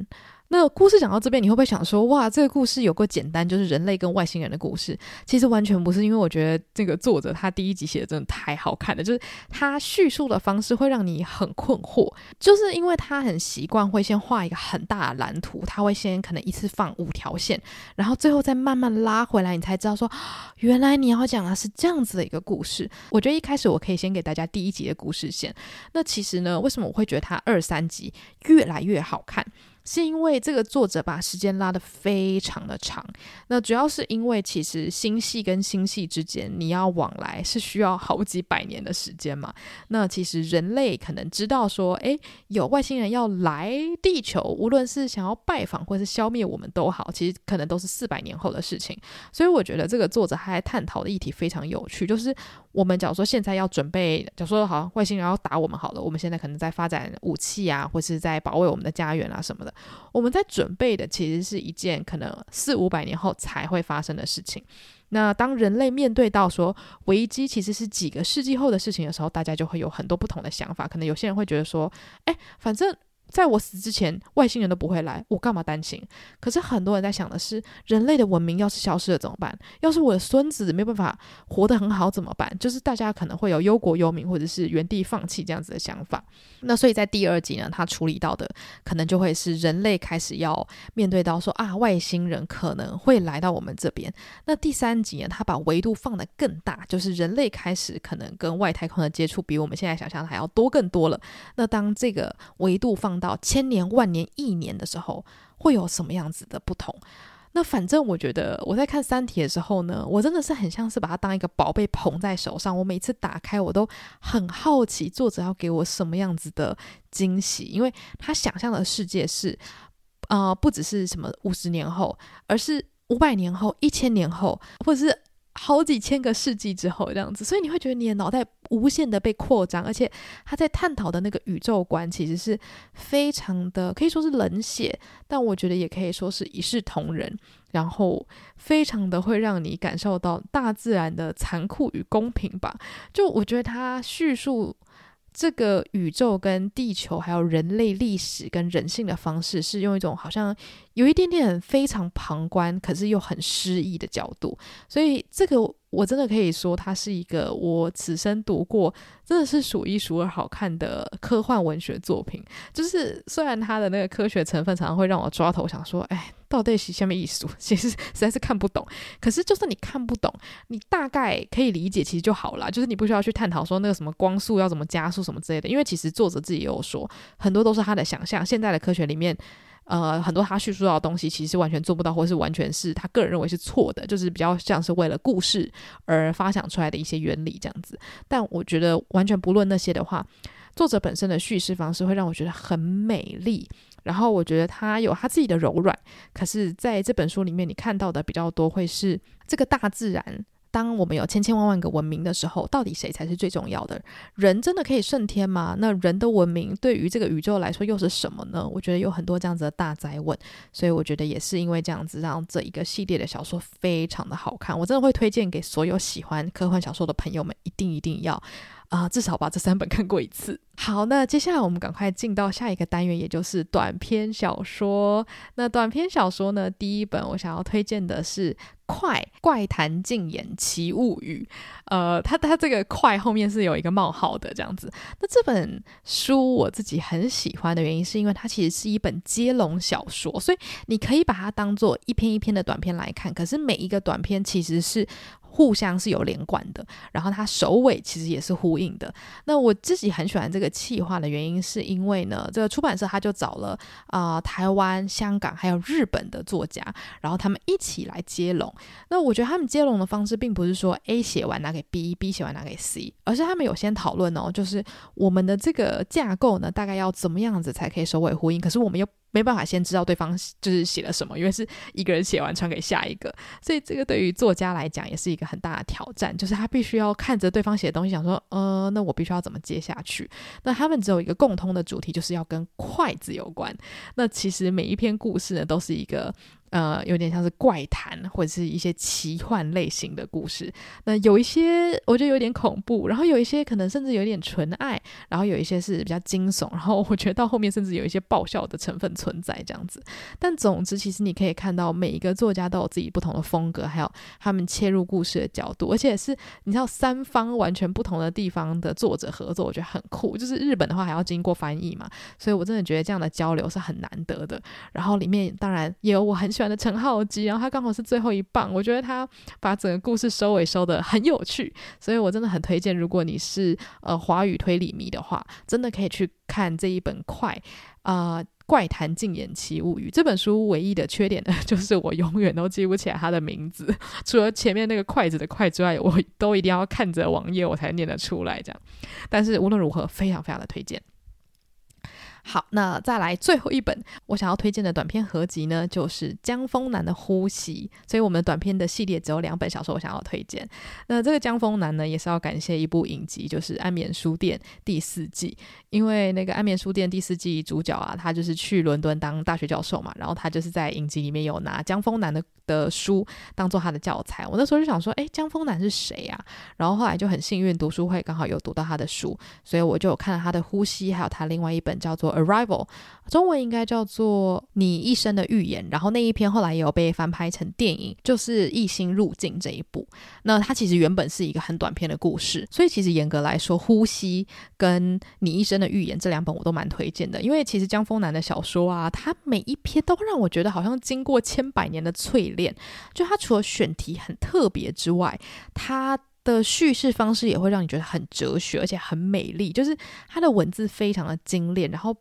那故事讲到这边，你会不会想说，哇，这个故事有够简单，就是人类跟外星人的故事？其实完全不是，因为我觉得这个作者他第一集写的真的太好看了，就是他叙述的方式会让你很困惑，就是因为他很习惯会先画一个很大的蓝图，他会先可能一次放五条线，然后最后再慢慢拉回来，你才知道说，原来你要讲的是这样子的一个故事。我觉得一开始我可以先给大家第一集的故事线。那其实呢，为什么我会觉得他二三集越来越好看？是因为这个作者把时间拉得非常的长，那主要是因为其实星系跟星系之间你要往来是需要好几百年的时间嘛。那其实人类可能知道说，诶，有外星人要来地球，无论是想要拜访或是消灭我们都好，其实可能都是四百年后的事情。所以我觉得这个作者还探讨的议题非常有趣，就是我们假如说现在要准备，假如说好外星人要打我们好了，我们现在可能在发展武器啊，或是在保卫我们的家园啊什么的。我们在准备的其实是一件可能四五百年后才会发生的事情。那当人类面对到说危机其实是几个世纪后的事情的时候，大家就会有很多不同的想法。可能有些人会觉得说，哎，反正。在我死之前，外星人都不会来，我干嘛担心？可是很多人在想的是，人类的文明要是消失了怎么办？要是我的孙子没办法活得很好怎么办？就是大家可能会有忧国忧民，或者是原地放弃这样子的想法。那所以在第二集呢，他处理到的可能就会是人类开始要面对到说啊，外星人可能会来到我们这边。那第三集呢，他把维度放得更大，就是人类开始可能跟外太空的接触比我们现在想象的还要多更多了。那当这个维度放到千年万年亿年的时候，会有什么样子的不同？那反正我觉得我在看《三体》的时候呢，我真的是很像是把它当一个宝贝捧在手上。我每次打开，我都很好奇作者要给我什么样子的惊喜，因为他想象的世界是，呃，不只是什么五十年后，而是五百年后、一千年后，或者是。好几千个世纪之后，这样子，所以你会觉得你的脑袋无限的被扩张，而且他在探讨的那个宇宙观其实是非常的，可以说是冷血，但我觉得也可以说是一视同仁，然后非常的会让你感受到大自然的残酷与公平吧。就我觉得他叙述。这个宇宙跟地球，还有人类历史跟人性的方式，是用一种好像有一点点非常旁观，可是又很诗意的角度。所以这个我真的可以说，它是一个我此生读过真的是数一数二好看的科幻文学作品。就是虽然它的那个科学成分常常会让我抓头，想说，哎。到底是下面意思，其实实在是看不懂。可是就算你看不懂，你大概可以理解，其实就好了。就是你不需要去探讨说那个什么光速要怎么加速什么之类的，因为其实作者自己也有说，很多都是他的想象。现在的科学里面，呃，很多他叙述到的东西，其实完全做不到，或是完全是他个人认为是错的，就是比较像是为了故事而发想出来的一些原理这样子。但我觉得完全不论那些的话，作者本身的叙事方式会让我觉得很美丽。然后我觉得他有他自己的柔软，可是在这本书里面，你看到的比较多会是这个大自然。当我们有千千万万个文明的时候，到底谁才是最重要的？人真的可以胜天吗？那人的文明对于这个宇宙来说又是什么呢？我觉得有很多这样子的大哉问，所以我觉得也是因为这样子，让这一个系列的小说非常的好看。我真的会推荐给所有喜欢科幻小说的朋友们，一定一定要。啊，至少把这三本看过一次。好，那接下来我们赶快进到下一个单元，也就是短篇小说。那短篇小说呢，第一本我想要推荐的是《快怪谈禁演奇物语》。呃，它它这个“快”后面是有一个冒号的，这样子。那这本书我自己很喜欢的原因，是因为它其实是一本接龙小说，所以你可以把它当做一篇一篇的短篇来看。可是每一个短篇其实是。互相是有连贯的，然后它首尾其实也是呼应的。那我自己很喜欢这个企划的原因，是因为呢，这个出版社他就找了啊、台湾、香港还有日本的作家，然后他们一起来接龙。那我觉得他们接龙的方式，并不是说 A 写完拿给 B，B 写完拿给 C，而是他们有先讨论哦，就是我们的这个架构呢，大概要怎么样子才可以首尾呼应？可是我们又没办法先知道对方就是写了什么，因为是一个人写完传给下一个，所以这个对于作家来讲也是一个很大的挑战，就是他必须要看着对方写的东西，想说，呃，那我必须要怎么接下去？那他们只有一个共通的主题，就是要跟筷子有关。那其实每一篇故事呢，都是一个。呃，有点像是怪谈或者是一些奇幻类型的故事。那有一些我觉得有点恐怖，然后有一些可能甚至有点纯爱，然后有一些是比较惊悚，然后我觉得到后面甚至有一些爆笑的成分存在这样子。但总之，其实你可以看到每一个作家都有自己不同的风格，还有他们切入故事的角度，而且是你知道三方完全不同的地方的作者合作，我觉得很酷。就是日本的话还要经过翻译嘛，所以我真的觉得这样的交流是很难得的。然后里面当然也有我很喜。喜欢的陈浩基，然后他刚好是最后一棒，我觉得他把整个故事收尾收得很有趣，所以我真的很推荐，如果你是呃华语推理迷的话，真的可以去看这一本《快》啊、《怪谈禁言奇物语》这本书。唯一的缺点呢，就是我永远都记不起来他的名字，除了前面那个筷子的“筷”之外，我都一定要看着网页我才念得出来这样。但是无论如何，非常非常的推荐。好，那再来最后一本我想要推荐的短篇合集呢，就是江丰南的《呼吸》。所以我们短篇的系列只有两本小说，我想要推荐。那这个江丰南呢，也是要感谢一部影集，就是《安眠书店》第四季。因为那个《安眠书店》第四季主角啊，他就是去伦敦当大学教授嘛，然后他就是在影集里面有拿江丰南的的书当做他的教材。我那时候就想说，哎，江丰南是谁呀？然后后来就很幸运，读书会刚好有读到他的书，所以我就有看了他的《呼吸》，还有他另外一本叫做。Arrival，中文应该叫做《你一生的预言》，然后那一篇后来也有被翻拍成电影，就是《异星入境》这一部。那它其实原本是一个很短篇的故事，所以其实严格来说，《呼吸》跟《你一生的预言》这两本我都蛮推荐的，因为其实江丰南的小说啊，它每一篇都让我觉得好像经过千百年的淬炼。就它除了选题很特别之外，它的叙事方式也会让你觉得很哲学，而且很美丽。就是它的文字非常的精炼，然后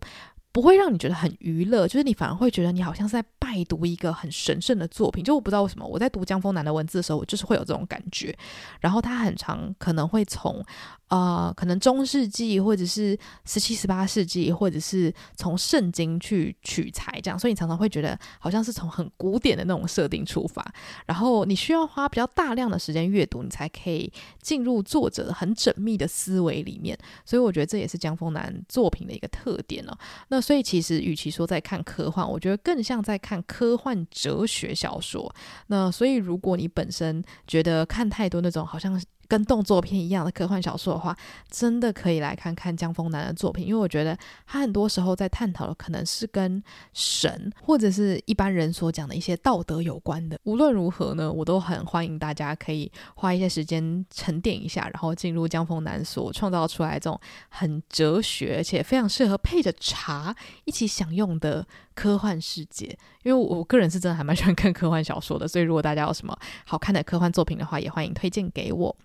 不会让你觉得很娱乐，就是你反而会觉得你好像是在拜读一个很神圣的作品。就我不知道为什么，我在读江丰南的文字的时候，我就是会有这种感觉。然后他很常可能会从。呃，可能中世纪，或者是十七、十八世纪，或者是从圣经去取材，这样，所以你常常会觉得好像是从很古典的那种设定出发，然后你需要花比较大量的时间阅读，你才可以进入作者很缜密的思维里面。所以我觉得这也是江丰南作品的一个特点哦。那所以其实与其说在看科幻，我觉得更像在看科幻哲学小说。那所以如果你本身觉得看太多那种好像。跟动作片一样的科幻小说的话，真的可以来看看江峰南的作品，因为我觉得他很多时候在探讨的可能是跟神或者是一般人所讲的一些道德有关的。无论如何呢，我都很欢迎大家可以花一些时间沉淀一下，然后进入江峰南所创造出来这种很哲学而且非常适合配着茶一起享用的科幻世界。因为我个人是真的还蛮喜欢看科幻小说的，所以如果大家有什么好看的科幻作品的话，也欢迎推荐给我。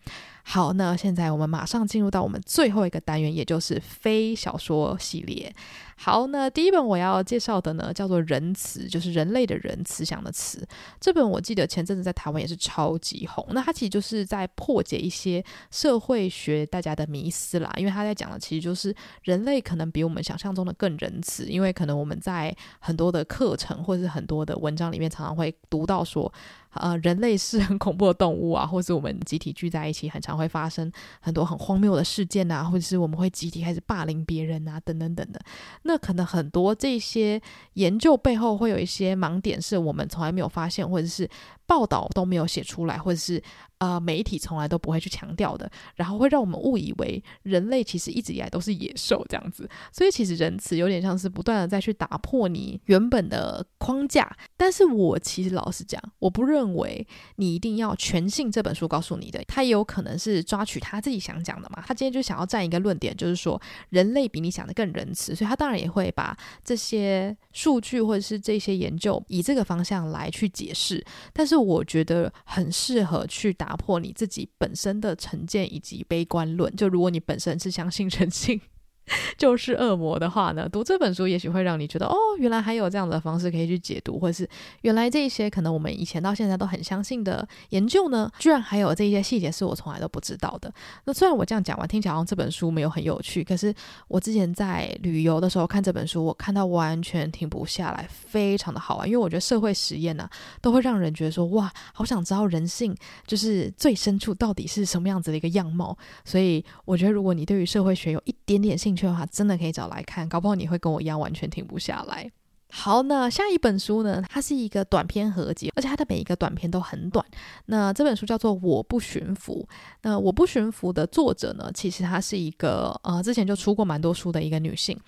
好，那现在我们马上进入到我们最后一个单元，也就是非小说系列。好，那第一本我要介绍的呢，叫做《仁慈》，就是人类的仁，慈祥的慈。这本我记得前阵子在台湾也是超级红。那它其实就是在破解一些社会学大家的迷思啦，因为他在讲的其实就是人类可能比我们想象中的更仁慈，因为可能我们在很多的课程或者是很多的文章里面常常会读到说。呃，人类是很恐怖的动物啊，或是我们集体聚在一起，很常会发生很多很荒谬的事件啊，或者是我们会集体开始霸凌别人啊，等等等的。那可能很多这些研究背后会有一些盲点，是我们从来没有发现，或者是。报道都没有写出来，或者是呃媒体从来都不会去强调的，然后会让我们误以为人类其实一直以来都是野兽这样子。所以其实仁慈有点像是不断的在去打破你原本的框架。但是我其实老实讲，我不认为你一定要全信这本书告诉你的，他也有可能是抓取他自己想讲的嘛。他今天就想要站一个论点，就是说人类比你想的更仁慈，所以他当然也会把这些数据或者是这些研究以这个方向来去解释。但是。是我觉得很适合去打破你自己本身的成见以及悲观论。就如果你本身是相信 人性 就是恶魔的话呢，读这本书也许会让你觉得，哦，原来还有这样的方式可以去解读，或是原来这一些可能我们以前到现在都很相信的研究呢，居然还有这一些细节是我从来都不知道的。那虽然我这样讲完，听起来好像这本书没有很有趣，可是我之前在旅游的时候看这本书，我看到完全停不下来，非常的好玩。因为我觉得社会实验呢、都会让人觉得说，哇，好想知道人性就是最深处到底是什么样子的一个样貌。所以我觉得，如果你对于社会学有一点点兴趣的话，真的可以找来看，搞不好你会跟我一样完全停不下来。好，那下一本书呢？它是一个短篇合集，而且它的每一个短篇都很短。那这本书叫做《我不驯服》。那《我不驯服》的作者呢，其实她是一个呃，之前就出过蛮多书的一个女性，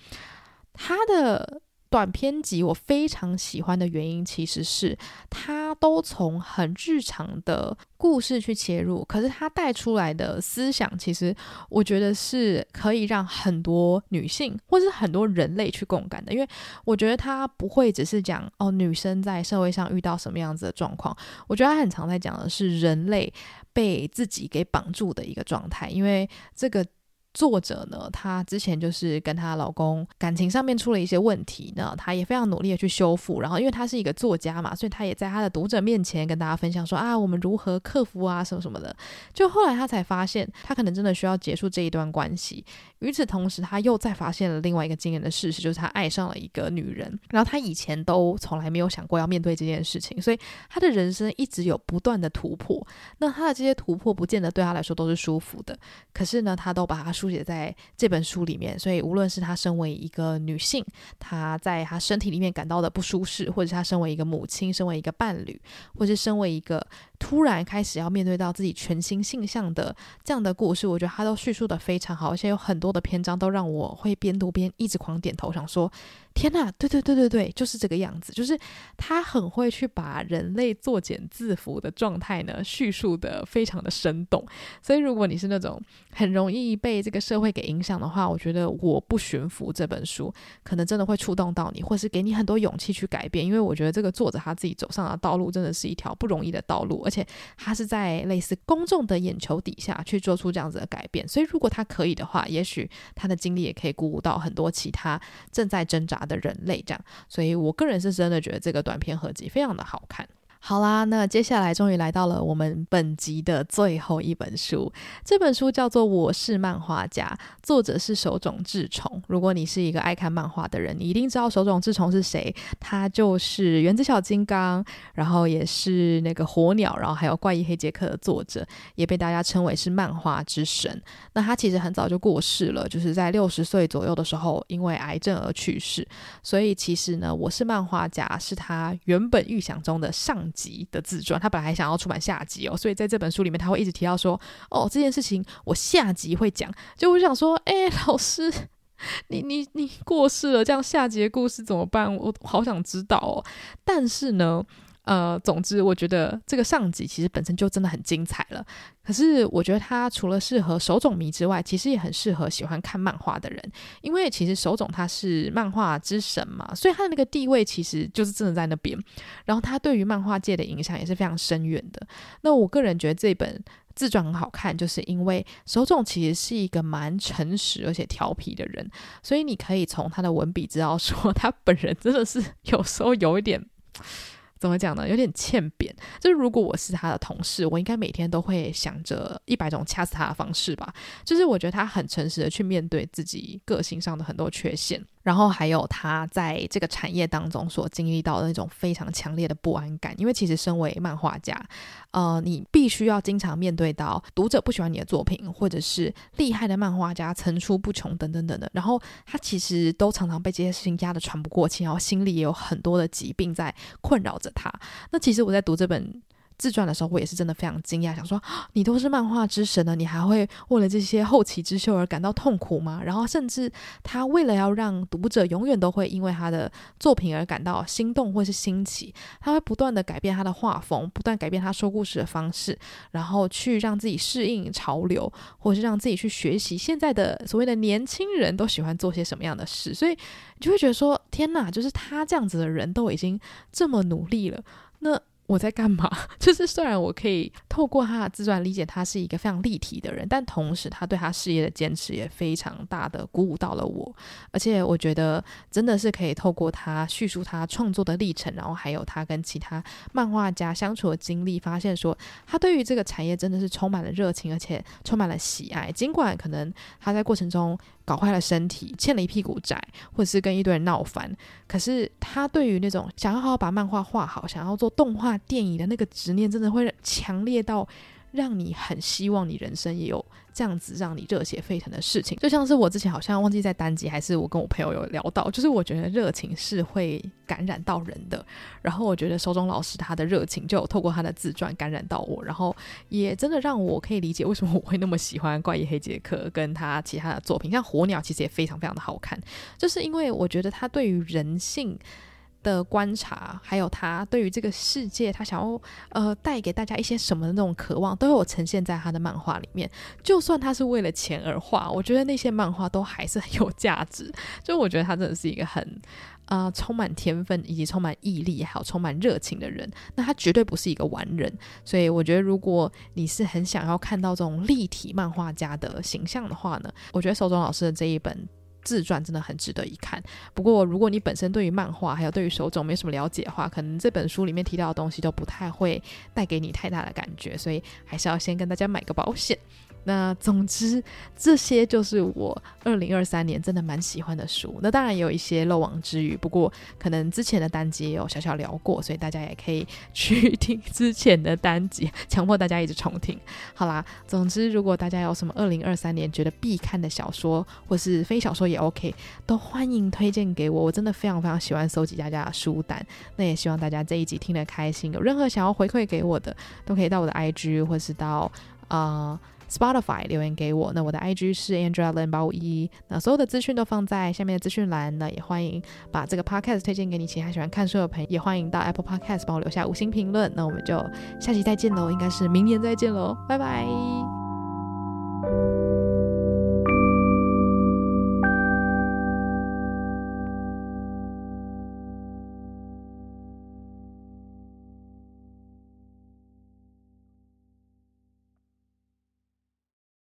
她的。短篇集我非常喜欢的原因，其实是它都从很日常的故事去切入，可是它带出来的思想，其实我觉得是可以让很多女性或是很多人类去共感的。因为我觉得它不会只是讲哦，女生在社会上遇到什么样子的状况，我觉得它很常在讲的是人类被自己给绑住的一个状态，因为这个。作者呢，她之前就是跟她老公感情上面出了一些问题呢，她也非常努力的去修复。然后，因为她是一个作家嘛，所以她也在她的读者面前跟大家分享说啊，我们如何克服啊，什么什么的。就后来她才发现，她可能真的需要结束这一段关系。与此同时，她又再发现了另外一个惊人的事实，就是她爱上了一个女人。然后她以前都从来没有想过要面对这件事情，所以她的人生一直有不断的突破。那她的这些突破，不见得对她来说都是舒服的。可是呢，她都把它书写在这本书里面，所以无论是她身为一个女性，她在她身体里面感到的不舒适，或者她身为一个母亲，身为一个伴侣，或者是身为一个突然开始要面对到自己全新性向的这样的故事，我觉得他都叙述得非常好，而且有很多的篇章都让我会边读边一直狂点头，想说。天呐，对对对对对，就是这个样子，就是他很会去把人类作茧自缚的状态呢叙述得非常的生动，所以如果你是那种很容易被这个社会给影响的话，我觉得我不驯服这本书可能真的会触动到你，或是给你很多勇气去改变，因为我觉得这个作者他自己走上的道路真的是一条不容易的道路，而且他是在类似公众的眼球底下去做出这样子的改变，所以如果他可以的话，也许他的经历也可以鼓舞到很多其他正在挣扎的人类这样，所以我个人是真的觉得这个短片合集非常的好看。好啦，那接下来终于来到了我们本集的最后一本书。这本书叫做《我是漫画家》，作者是手冢治虫。如果你是一个爱看漫画的人，你一定知道手冢治虫是谁。他就是《原子小金刚》，然后也是那个火鸟，然后还有《怪异黑杰克》的作者，也被大家称为是漫画之神。那他其实很早就过世了，就是在六十岁左右的时候，因为癌症而去世。所以其实呢，《我是漫画家》是他原本预想中的上集的自传，他本来还想要出版下集哦，所以在这本书里面他会一直提到说，哦，这件事情我下集会讲。就我想说，哎，老师，你你你过世了，这样下集的故事怎么办？我好想知道哦。但是呢。呃，总之，我觉得这个上集其实本身就真的很精彩了。可是，我觉得它除了适合手冢迷之外，其实也很适合喜欢看漫画的人，因为其实手冢他是漫画之神嘛，所以他的那个地位其实就是真的在那边。然后，他对于漫画界的影响也是非常深远的。那我个人觉得这本自传很好看，就是因为手冢其实是一个蛮诚实而且调皮的人，所以你可以从他的文笔知道说，他本人真的是 有时候有一点。怎么讲呢？有点欠扁。就是如果我是他的同事，我应该每天都会想着一百种掐死他的方式吧。就是我觉得他很诚实的去面对自己个性上的很多缺陷。然后还有他在这个产业当中所经历到的那种非常强烈的不安感，因为其实身为漫画家，呃，你必须要经常面对到读者不喜欢你的作品，或者是厉害的漫画家层出不穷等等等等。然后他其实都常常被这些事情压得喘不过气，然后心里也有很多的疾病在困扰着他。那其实我在读这本。自传的时候，我也是真的非常惊讶，想说你都是漫画之神了，你还会为了这些后起之秀而感到痛苦吗？然后，甚至他为了要让读者永远都会因为他的作品而感到心动或是新奇，他会不断的改变他的画风，不断改变他说故事的方式，然后去让自己适应潮流，或是让自己去学习现在的所谓的年轻人都喜欢做些什么样的事。所以，你就会觉得说，天哪，就是他这样子的人都已经这么努力了，那。我在干嘛？就是虽然我可以透过他的自传理解他是一个非常立体的人，但同时他对他事业的坚持也非常大的鼓舞到了我。而且我觉得真的是可以透过他叙述他创作的历程，然后还有他跟其他漫画家相处的经历，发现说他对于这个产业真的是充满了热情，而且充满了喜爱。尽管可能他在过程中搞坏了身体，欠了一屁股债，或者是跟一堆人闹翻，可是他对于那种想要好好把漫画画好，想要做动画。电影的那个执念真的会强烈到让你很希望你人生也有这样子让你热血沸腾的事情，就像是我之前好像忘记在单集还是我跟我朋友有聊到，就是我觉得热情是会感染到人的。然后我觉得手中老师他的热情就有透过他的自传感染到我，然后也真的让我可以理解为什么我会那么喜欢怪异黑杰克跟他其他的作品，像火鸟其实也非常非常的好看，就是因为我觉得他对于人性。的观察，还有他对于这个世界，他想要呃带给大家一些什么的那种渴望，都有呈现在他的漫画里面。就算他是为了钱而画，我觉得那些漫画都还是很有价值。就我觉得他真的是一个很呃充满天分，以及充满毅力，还有充满热情的人。那他绝对不是一个完人。所以我觉得，如果你是很想要看到这种立体漫画家的形象的话呢，我觉得手塚老师的这一本。自传真的很值得一看。不过，如果你本身对于漫画还有对于手冢没什么了解的话，可能这本书里面提到的东西都不太会带给你太大的感觉，所以还是要先跟大家买个保险。那总之，这些就是我二零二三年真的蛮喜欢的书。那当然也有一些漏网之鱼，不过可能之前的单集也有小小聊过，所以大家也可以 去听之前的单集，强迫大家一直重听。好啦，总之如果大家有什么二零二三年觉得必看的小说，或是非小说也 OK，都欢迎推荐给我。我真的非常非常喜欢搜集大家的书单。那也希望大家这一集听得开心，有任何想要回馈给我的，都可以到我的 IG 或是到呃。Spotify 留言给我，那我的 IG 是 AndrewLin 八五一，那所有的资讯都放在下面的资讯栏，那也欢迎把这个 Podcast 推荐给你其他喜欢看书的朋友，也欢迎到 Apple Podcast 帮我留下五星评论，那我们就下期再见喽，应该是明年再见喽，拜拜。